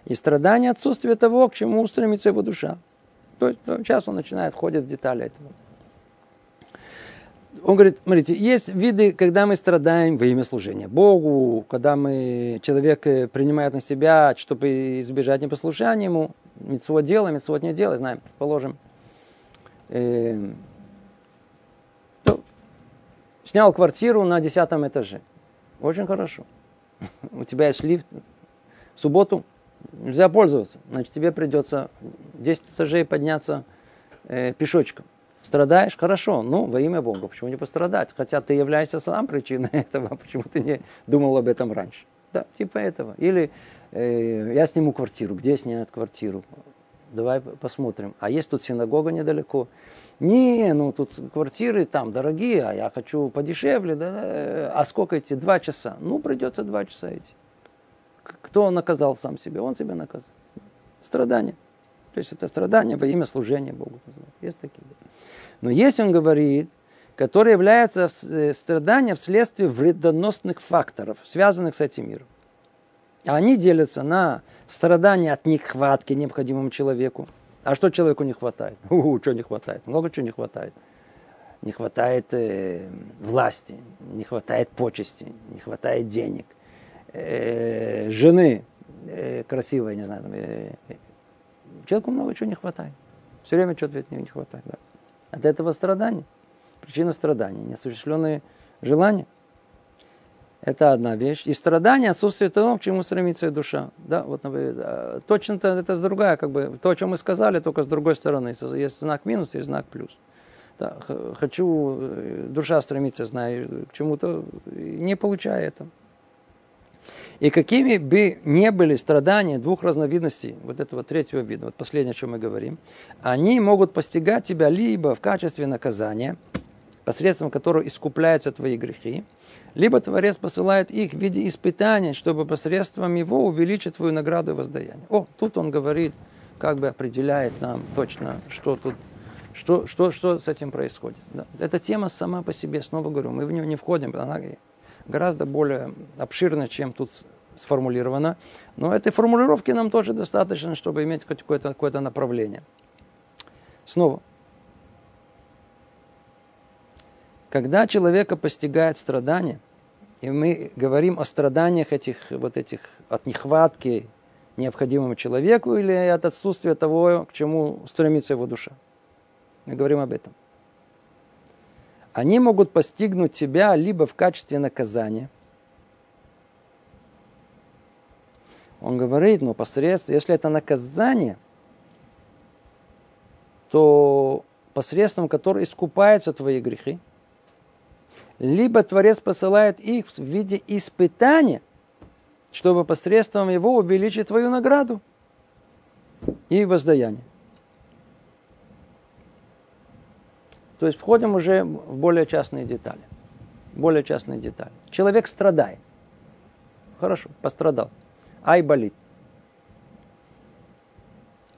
и страдание отсутствия того, к чему устремится его душа. То есть сейчас он начинает, входит в детали этого. Он говорит, смотрите, есть виды, когда мы страдаем во имя служения Богу, когда мы, человек э, принимает на себя, чтобы избежать непослушания ему, митцвот делаем, митцвот не делаем, знаем, предположим. Э, то, снял квартиру на десятом этаже. Очень хорошо. У тебя есть лифт. В субботу нельзя пользоваться. Значит, тебе придется 10 этажей подняться э, пешочком. Страдаешь? Хорошо. Ну, во имя Бога. Почему не пострадать? Хотя ты являешься сам причиной этого. Почему ты не думал об этом раньше? Да, типа этого. Или э, я сниму квартиру. Где снять квартиру? Давай посмотрим. А есть тут синагога недалеко? Не, ну тут квартиры там дорогие, а я хочу подешевле. Да, да. А сколько идти? Два часа. Ну, придется два часа идти. Кто наказал сам себя? Он себя наказал. Страдание. То есть это страдание во имя служения Богу. Есть такие. Но есть, он говорит, которые являются э, страданием вследствие вредоносных факторов, связанных с этим миром. Они делятся на страдания от нехватки необходимому человеку. А что человеку не хватает? У, что не хватает? Много чего не хватает. Не хватает э, власти, не хватает почести, не хватает денег, э, жены э, красивой, не знаю, там, э, человеку много чего не хватает. Все время что-то не хватает. Да. От этого страдания. Причина страдания. Неосуществленные желания. Это одна вещь. И страдание отсутствие того, к чему стремится душа. Да, вот точно-то это другая, как бы, то, о чем мы сказали, только с другой стороны. Есть знак минус, есть знак плюс. Да, хочу, э, душа стремится, знаю, к чему-то, не получая это. И какими бы ни были страдания двух разновидностей, вот этого третьего вида, вот последнее, о чем мы говорим, они могут постигать тебя либо в качестве наказания, посредством которого искупляются твои грехи, либо Творец посылает их в виде испытаний, чтобы посредством его увеличить твою награду и воздаяние. О, тут он говорит, как бы определяет нам точно, что тут, что, что, что с этим происходит. Да. Эта тема сама по себе, снова говорю, мы в нее не входим, она гораздо более обширно, чем тут сформулировано. Но этой формулировки нам тоже достаточно, чтобы иметь какое-то какое направление. Снова. Когда человека постигает страдание, и мы говорим о страданиях этих, вот этих, от нехватки необходимому человеку или от отсутствия того, к чему стремится его душа. Мы говорим об этом они могут постигнуть тебя либо в качестве наказания. Он говорит, но посредством, если это наказание, то посредством которого искупаются твои грехи, либо Творец посылает их в виде испытания, чтобы посредством его увеличить твою награду и воздаяние. То есть входим уже в более частные детали. Более частные детали. Человек страдает. Хорошо, пострадал. Ай болит.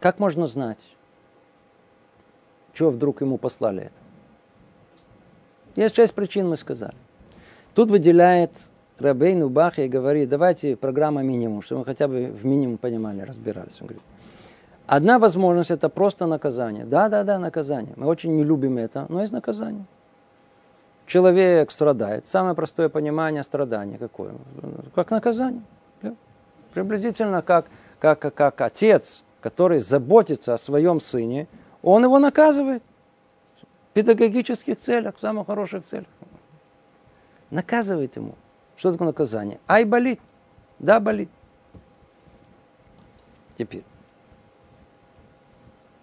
Как можно знать, чего вдруг ему послали это? Есть шесть причин, мы сказали. Тут выделяет Рабейну Бахи и говорит, давайте программа минимум, чтобы мы хотя бы в минимум понимали, разбирались. Он говорит, одна возможность это просто наказание. Да, да, да, наказание. Мы очень не любим это, но есть наказание. Человек страдает. Самое простое понимание страдания какое? Как наказание. Приблизительно как, как, как, как отец, который заботится о своем сыне, он его наказывает. В педагогических целях, в самых хороших целях. Наказывает ему. Что такое наказание? Ай, болит. Да, болит. Теперь.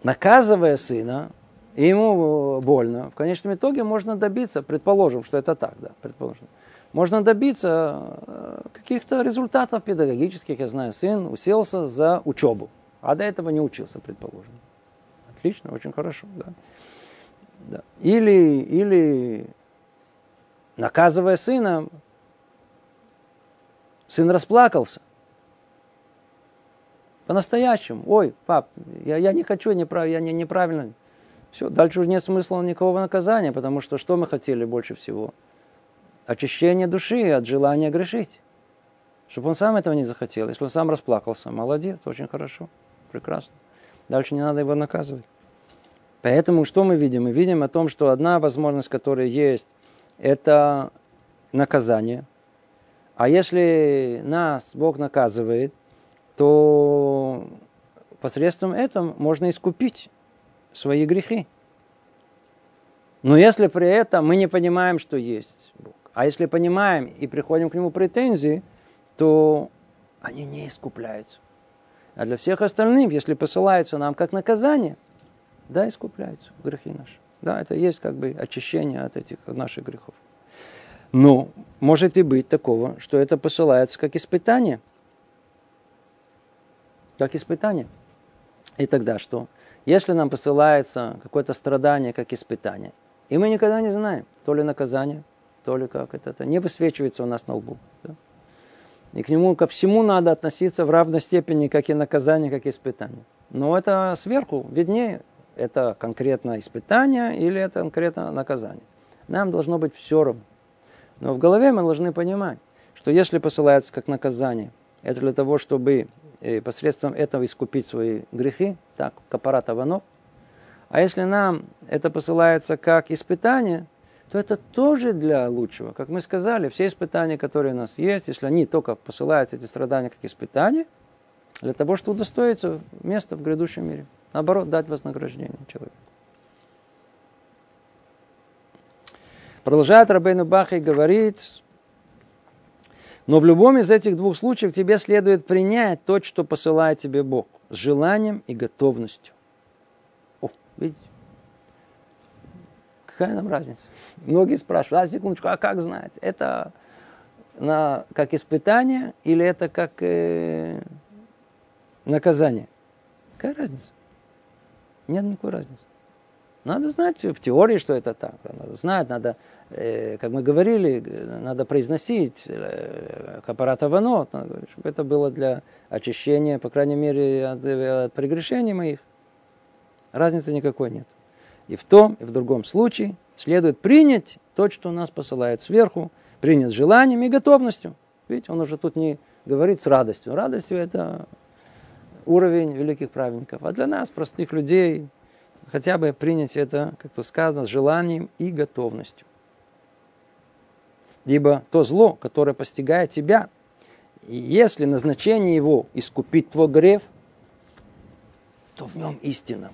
Наказывая сына, ему больно, в конечном итоге можно добиться, предположим, что это так, да, предположим, можно добиться э, каких-то результатов педагогических. Я знаю, сын уселся за учебу, а до этого не учился, предположим. Отлично, очень хорошо, да. да. Или, или наказывая сына, сын расплакался. По-настоящему. Ой, пап, я, я не хочу, неправ, я не, неправильно. Все, дальше уже нет смысла никакого наказания, потому что что мы хотели больше всего? Очищение души от желания грешить. Чтобы он сам этого не захотел. Если он сам расплакался, молодец, очень хорошо, прекрасно. Дальше не надо его наказывать. Поэтому что мы видим? Мы видим о том, что одна возможность, которая есть, это наказание. А если нас Бог наказывает, то посредством этого можно искупить свои грехи. Но если при этом мы не понимаем, что есть Бог, а если понимаем и приходим к Нему претензии, то они не искупляются. А для всех остальных, если посылается нам как наказание, да, искупляются грехи наши. Да, это есть как бы очищение от этих от наших грехов. Но может и быть такого, что это посылается как испытание. Как испытание. И тогда что? Если нам посылается какое-то страдание как испытание, и мы никогда не знаем, то ли наказание, то ли как это, это не высвечивается у нас на лбу. Да? И к нему, ко всему надо относиться в равной степени, как и наказание, как и испытание. Но это сверху виднее, это конкретно испытание или это конкретно наказание. Нам должно быть все равно. Но в голове мы должны понимать, что если посылается как наказание, это для того, чтобы э, посредством этого искупить свои грехи, так, капарат аванов. А если нам это посылается как испытание, то это тоже для лучшего. Как мы сказали, все испытания, которые у нас есть, если они только посылаются, эти страдания, как испытания, для того, чтобы удостоиться места в грядущем мире. Наоборот, дать вознаграждение человеку. Продолжает Рабейну Баха и говорит, но в любом из этих двух случаев тебе следует принять то, что посылает тебе Бог, с желанием и готовностью. О, видите? Какая нам разница? Многие спрашивают, а секундочку, а как знать? Это на, как испытание или это как э, наказание? Какая разница? Нет никакой разницы. Надо знать в теории, что это так. Надо знать, надо, э, как мы говорили, надо произносить э, капарата ванот, чтобы это было для очищения, по крайней мере, от, от прегрешений моих. Разницы никакой нет. И в том, и в другом случае следует принять то, что нас посылает сверху, принять с желанием и готовностью. Видите, он уже тут не говорит с радостью. Радостью это уровень великих праведников. А для нас, простых людей, хотя бы принять это, как то сказано, с желанием и готовностью. Либо то зло, которое постигает тебя, и если назначение его искупить твой грех, то в нем истина.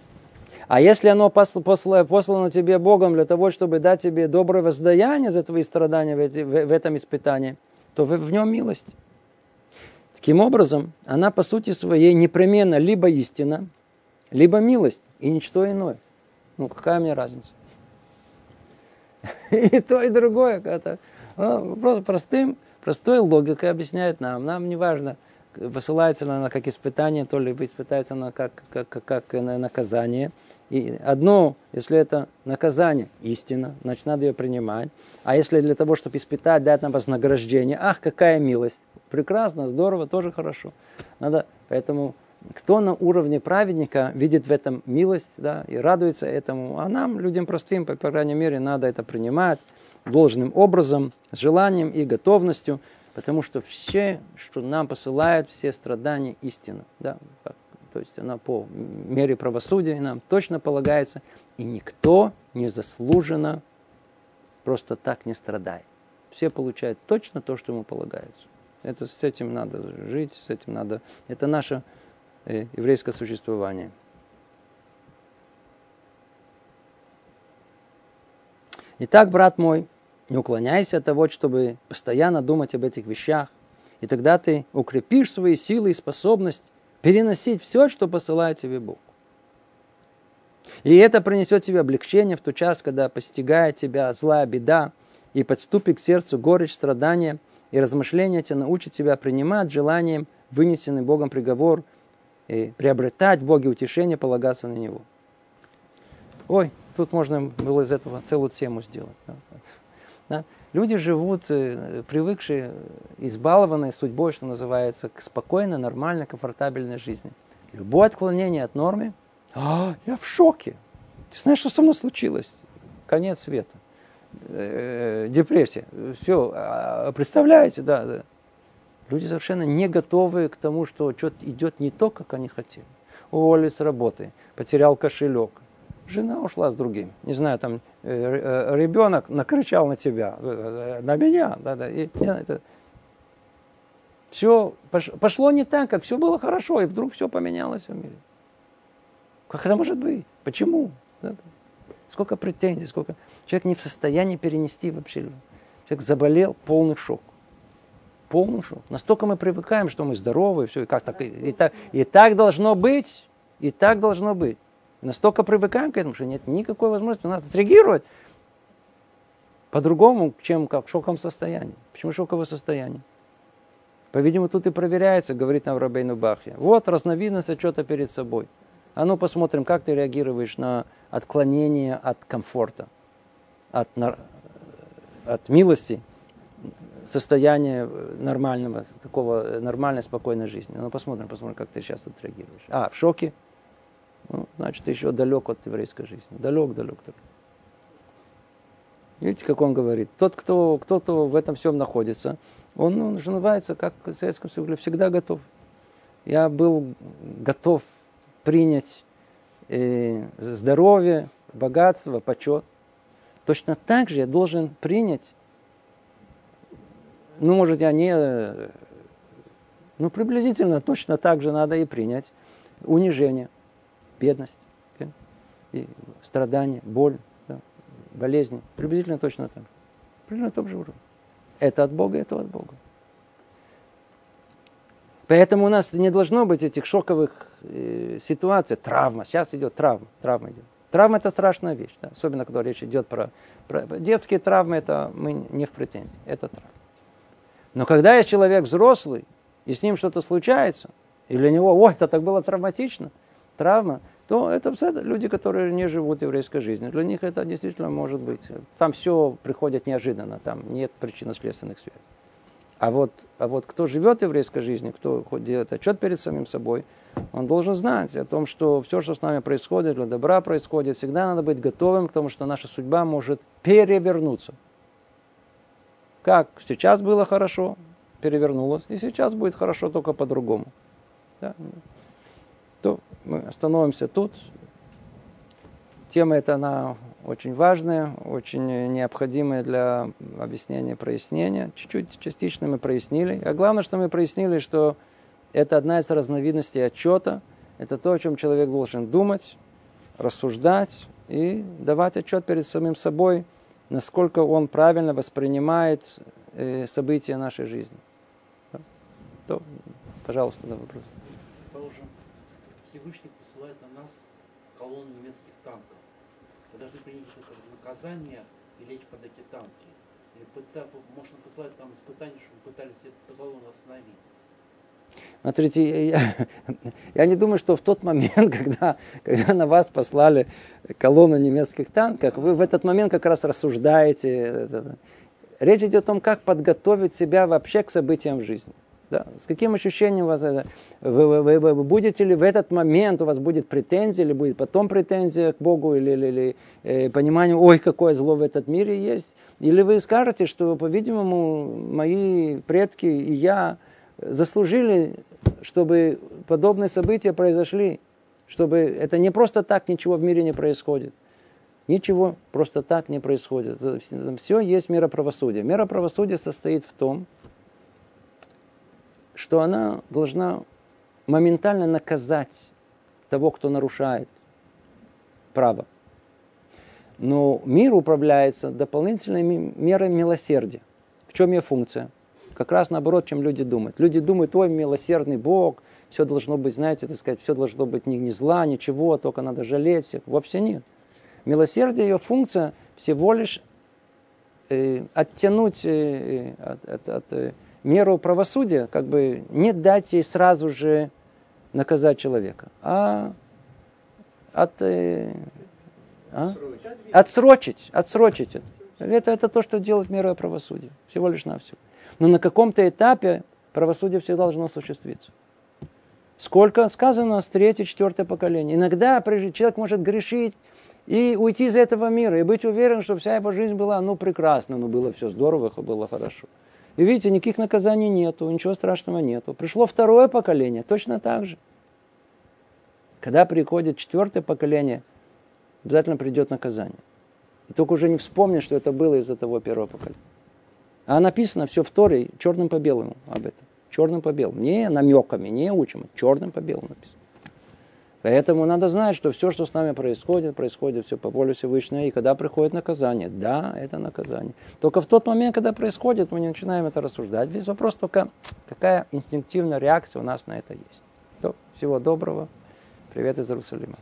А если оно послано, тебе Богом для того, чтобы дать тебе доброе воздаяние за твои страдания в, этом испытании, то в нем милость. Таким образом, она по сути своей непременно либо истина, либо милость, и ничто иное. Ну, какая мне разница? И то, и другое. Это, ну, просто простым, простой логикой объясняет нам. Нам не важно, посылается она как испытание, то ли испытается она как, как, как, как наказание. И одно, если это наказание, истина, значит, надо ее принимать. А если для того, чтобы испытать, дать нам вознаграждение, ах, какая милость. Прекрасно, здорово, тоже хорошо. Надо, поэтому кто на уровне праведника видит в этом милость да, и радуется этому, а нам, людям простым, по крайней мере, надо это принимать должным образом, с желанием и готовностью, потому что все, что нам посылают, все страдания истина. Да, то есть она по мере правосудия нам точно полагается, и никто не заслуженно просто так не страдает. Все получают точно то, что ему полагается. Это, с этим надо жить, с этим надо... Это наше э, еврейское существование. Итак, брат мой, не уклоняйся от того, чтобы постоянно думать об этих вещах, и тогда ты укрепишь свои силы и способность переносить все, что посылает тебе Бог. И это принесет тебе облегчение в тот час, когда постигает тебя злая беда, и подступит к сердцу горечь, страдания, и размышления тебя научат тебя принимать желанием вынесенный Богом приговор, и приобретать в Боге утешение, полагаться на Него. Ой, тут можно было из этого целую тему сделать. Да? Люди живут, э, привыкшие, избалованные судьбой, что называется, к спокойной, нормальной, комфортабельной жизни. Любое отклонение от нормы, а, я в шоке. Ты знаешь, что со мной случилось? Конец света. Э, депрессия. Все, а, представляете, да, да. Люди совершенно не готовы к тому, что что-то идет не то, как они хотели. Уволились с работы, потерял кошелек, Жена ушла с другим. Не знаю, там э, э, ребенок накричал на тебя, э, на меня. Да, да, и, это, все пошло не так, как все было хорошо, и вдруг все поменялось в мире. Как это может быть? Почему? Да? Сколько претензий, сколько... Человек не в состоянии перенести вообще. Человек заболел, полный шок. Шок. Настолько мы привыкаем, что мы здоровы, все, и как так, и, и, так, и так должно быть, и так должно быть настолько привыкаем к этому, что нет никакой возможности у нас отреагировать по-другому, чем как в шоковом состоянии. Почему шоковое состояние? По-видимому, тут и проверяется, говорит нам Рабейну Бахья. Вот разновидность отчета перед собой. А ну посмотрим, как ты реагируешь на отклонение от комфорта, от, от милости, состояния нормального, такого нормальной, спокойной жизни. Ну посмотрим, посмотрим, как ты сейчас отреагируешь. А, в шоке? ну, значит, еще далек от еврейской жизни. Далек, далек, далек. Видите, как он говорит? Тот, кто, кто-то в этом всем находится, он, он называется, как в Советском Союзе, всегда готов. Я был готов принять э, здоровье, богатство, почет. Точно так же я должен принять, ну, может, я не, ну, приблизительно точно так же надо и принять унижение бедность, и страдания, боль, да, болезни. Приблизительно точно так. Приблизительно на том же уровне. Это от Бога, это от Бога. Поэтому у нас не должно быть этих шоковых э, ситуаций. Травма. Сейчас идет травма. Травма идет. Травма это страшная вещь. Да? Особенно, когда речь идет про, про... Детские травмы, это мы не в претензии. Это травма. Но когда есть человек взрослый, и с ним что-то случается, и для него, ой, это так было травматично – травма, то это люди, которые не живут еврейской жизнью. Для них это действительно может быть. Там все приходит неожиданно, там нет причинно-следственных связей. А вот, а вот кто живет еврейской жизнью, кто делает отчет перед самим собой, он должен знать о том, что все, что с нами происходит, для добра происходит, всегда надо быть готовым к тому, что наша судьба может перевернуться. Как сейчас было хорошо, перевернулось, и сейчас будет хорошо только по-другому. Да? То мы остановимся тут. Тема эта, она очень важная, очень необходимая для объяснения, прояснения. Чуть-чуть, частично мы прояснили. А главное, что мы прояснили, что это одна из разновидностей отчета. Это то, о чем человек должен думать, рассуждать и давать отчет перед самим собой, насколько он правильно воспринимает э, события нашей жизни. То, пожалуйста, на вопрос. Всевышний посылает на нас колонну немецких танков. Мы должны принять это наказание и лечь под эти танки. Или пыта, может он посылает нам испытания, чтобы пытались эту колонну остановить. Смотрите, я, я не думаю, что в тот момент, когда, когда на вас послали колонну немецких танков, вы в этот момент как раз рассуждаете. Речь идет о том, как подготовить себя вообще к событиям в жизни. Да? С каким ощущением у вас это? Вы, вы, вы, вы будете ли в этот момент, у вас будет претензия, или будет потом претензия к Богу, или, или, или э, понимание, ой, какое зло в этом мире есть? Или вы скажете, что, по-видимому, мои предки и я заслужили, чтобы подобные события произошли, чтобы это не просто так ничего в мире не происходит. Ничего просто так не происходит. Все есть мера правосудия. Мера правосудия состоит в том, что она должна моментально наказать того, кто нарушает право. Но мир управляется дополнительной мерой милосердия. В чем ее функция? Как раз наоборот, чем люди думают. Люди думают, ой, милосердный Бог, все должно быть, знаете, так сказать, все должно быть ни, ни зла, ничего, только надо жалеть всех. Вовсе нет. Милосердие, ее функция всего лишь э, оттянуть э, от, от, от э, меру правосудия, как бы не дать ей сразу же наказать человека, а от, э, а? отсрочить, отсрочить это. Это, это то, что делает мера правосудия. Всего лишь навсего. Но на каком-то этапе правосудие всегда должно осуществиться. Сколько сказано с третье, четвертое поколение. Иногда человек может грешить и уйти из этого мира, и быть уверен, что вся его жизнь была, ну, прекрасна, ну, было все здорово, было хорошо. И видите, никаких наказаний нету, ничего страшного нету. Пришло второе поколение, точно так же. Когда приходит четвертое поколение, обязательно придет наказание. И только уже не вспомнишь, что это было из-за того первого поколения. А написано все в Торе черным по белому об этом. Черным по белому. Не намеками, не учим, а черным по белому написано. Поэтому надо знать, что все, что с нами происходит, происходит все по воле Всевышнего. И когда приходит наказание, да, это наказание. Только в тот момент, когда происходит, мы не начинаем это рассуждать. Весь вопрос только, какая инстинктивная реакция у нас на это есть. всего доброго. Привет из Иерусалима.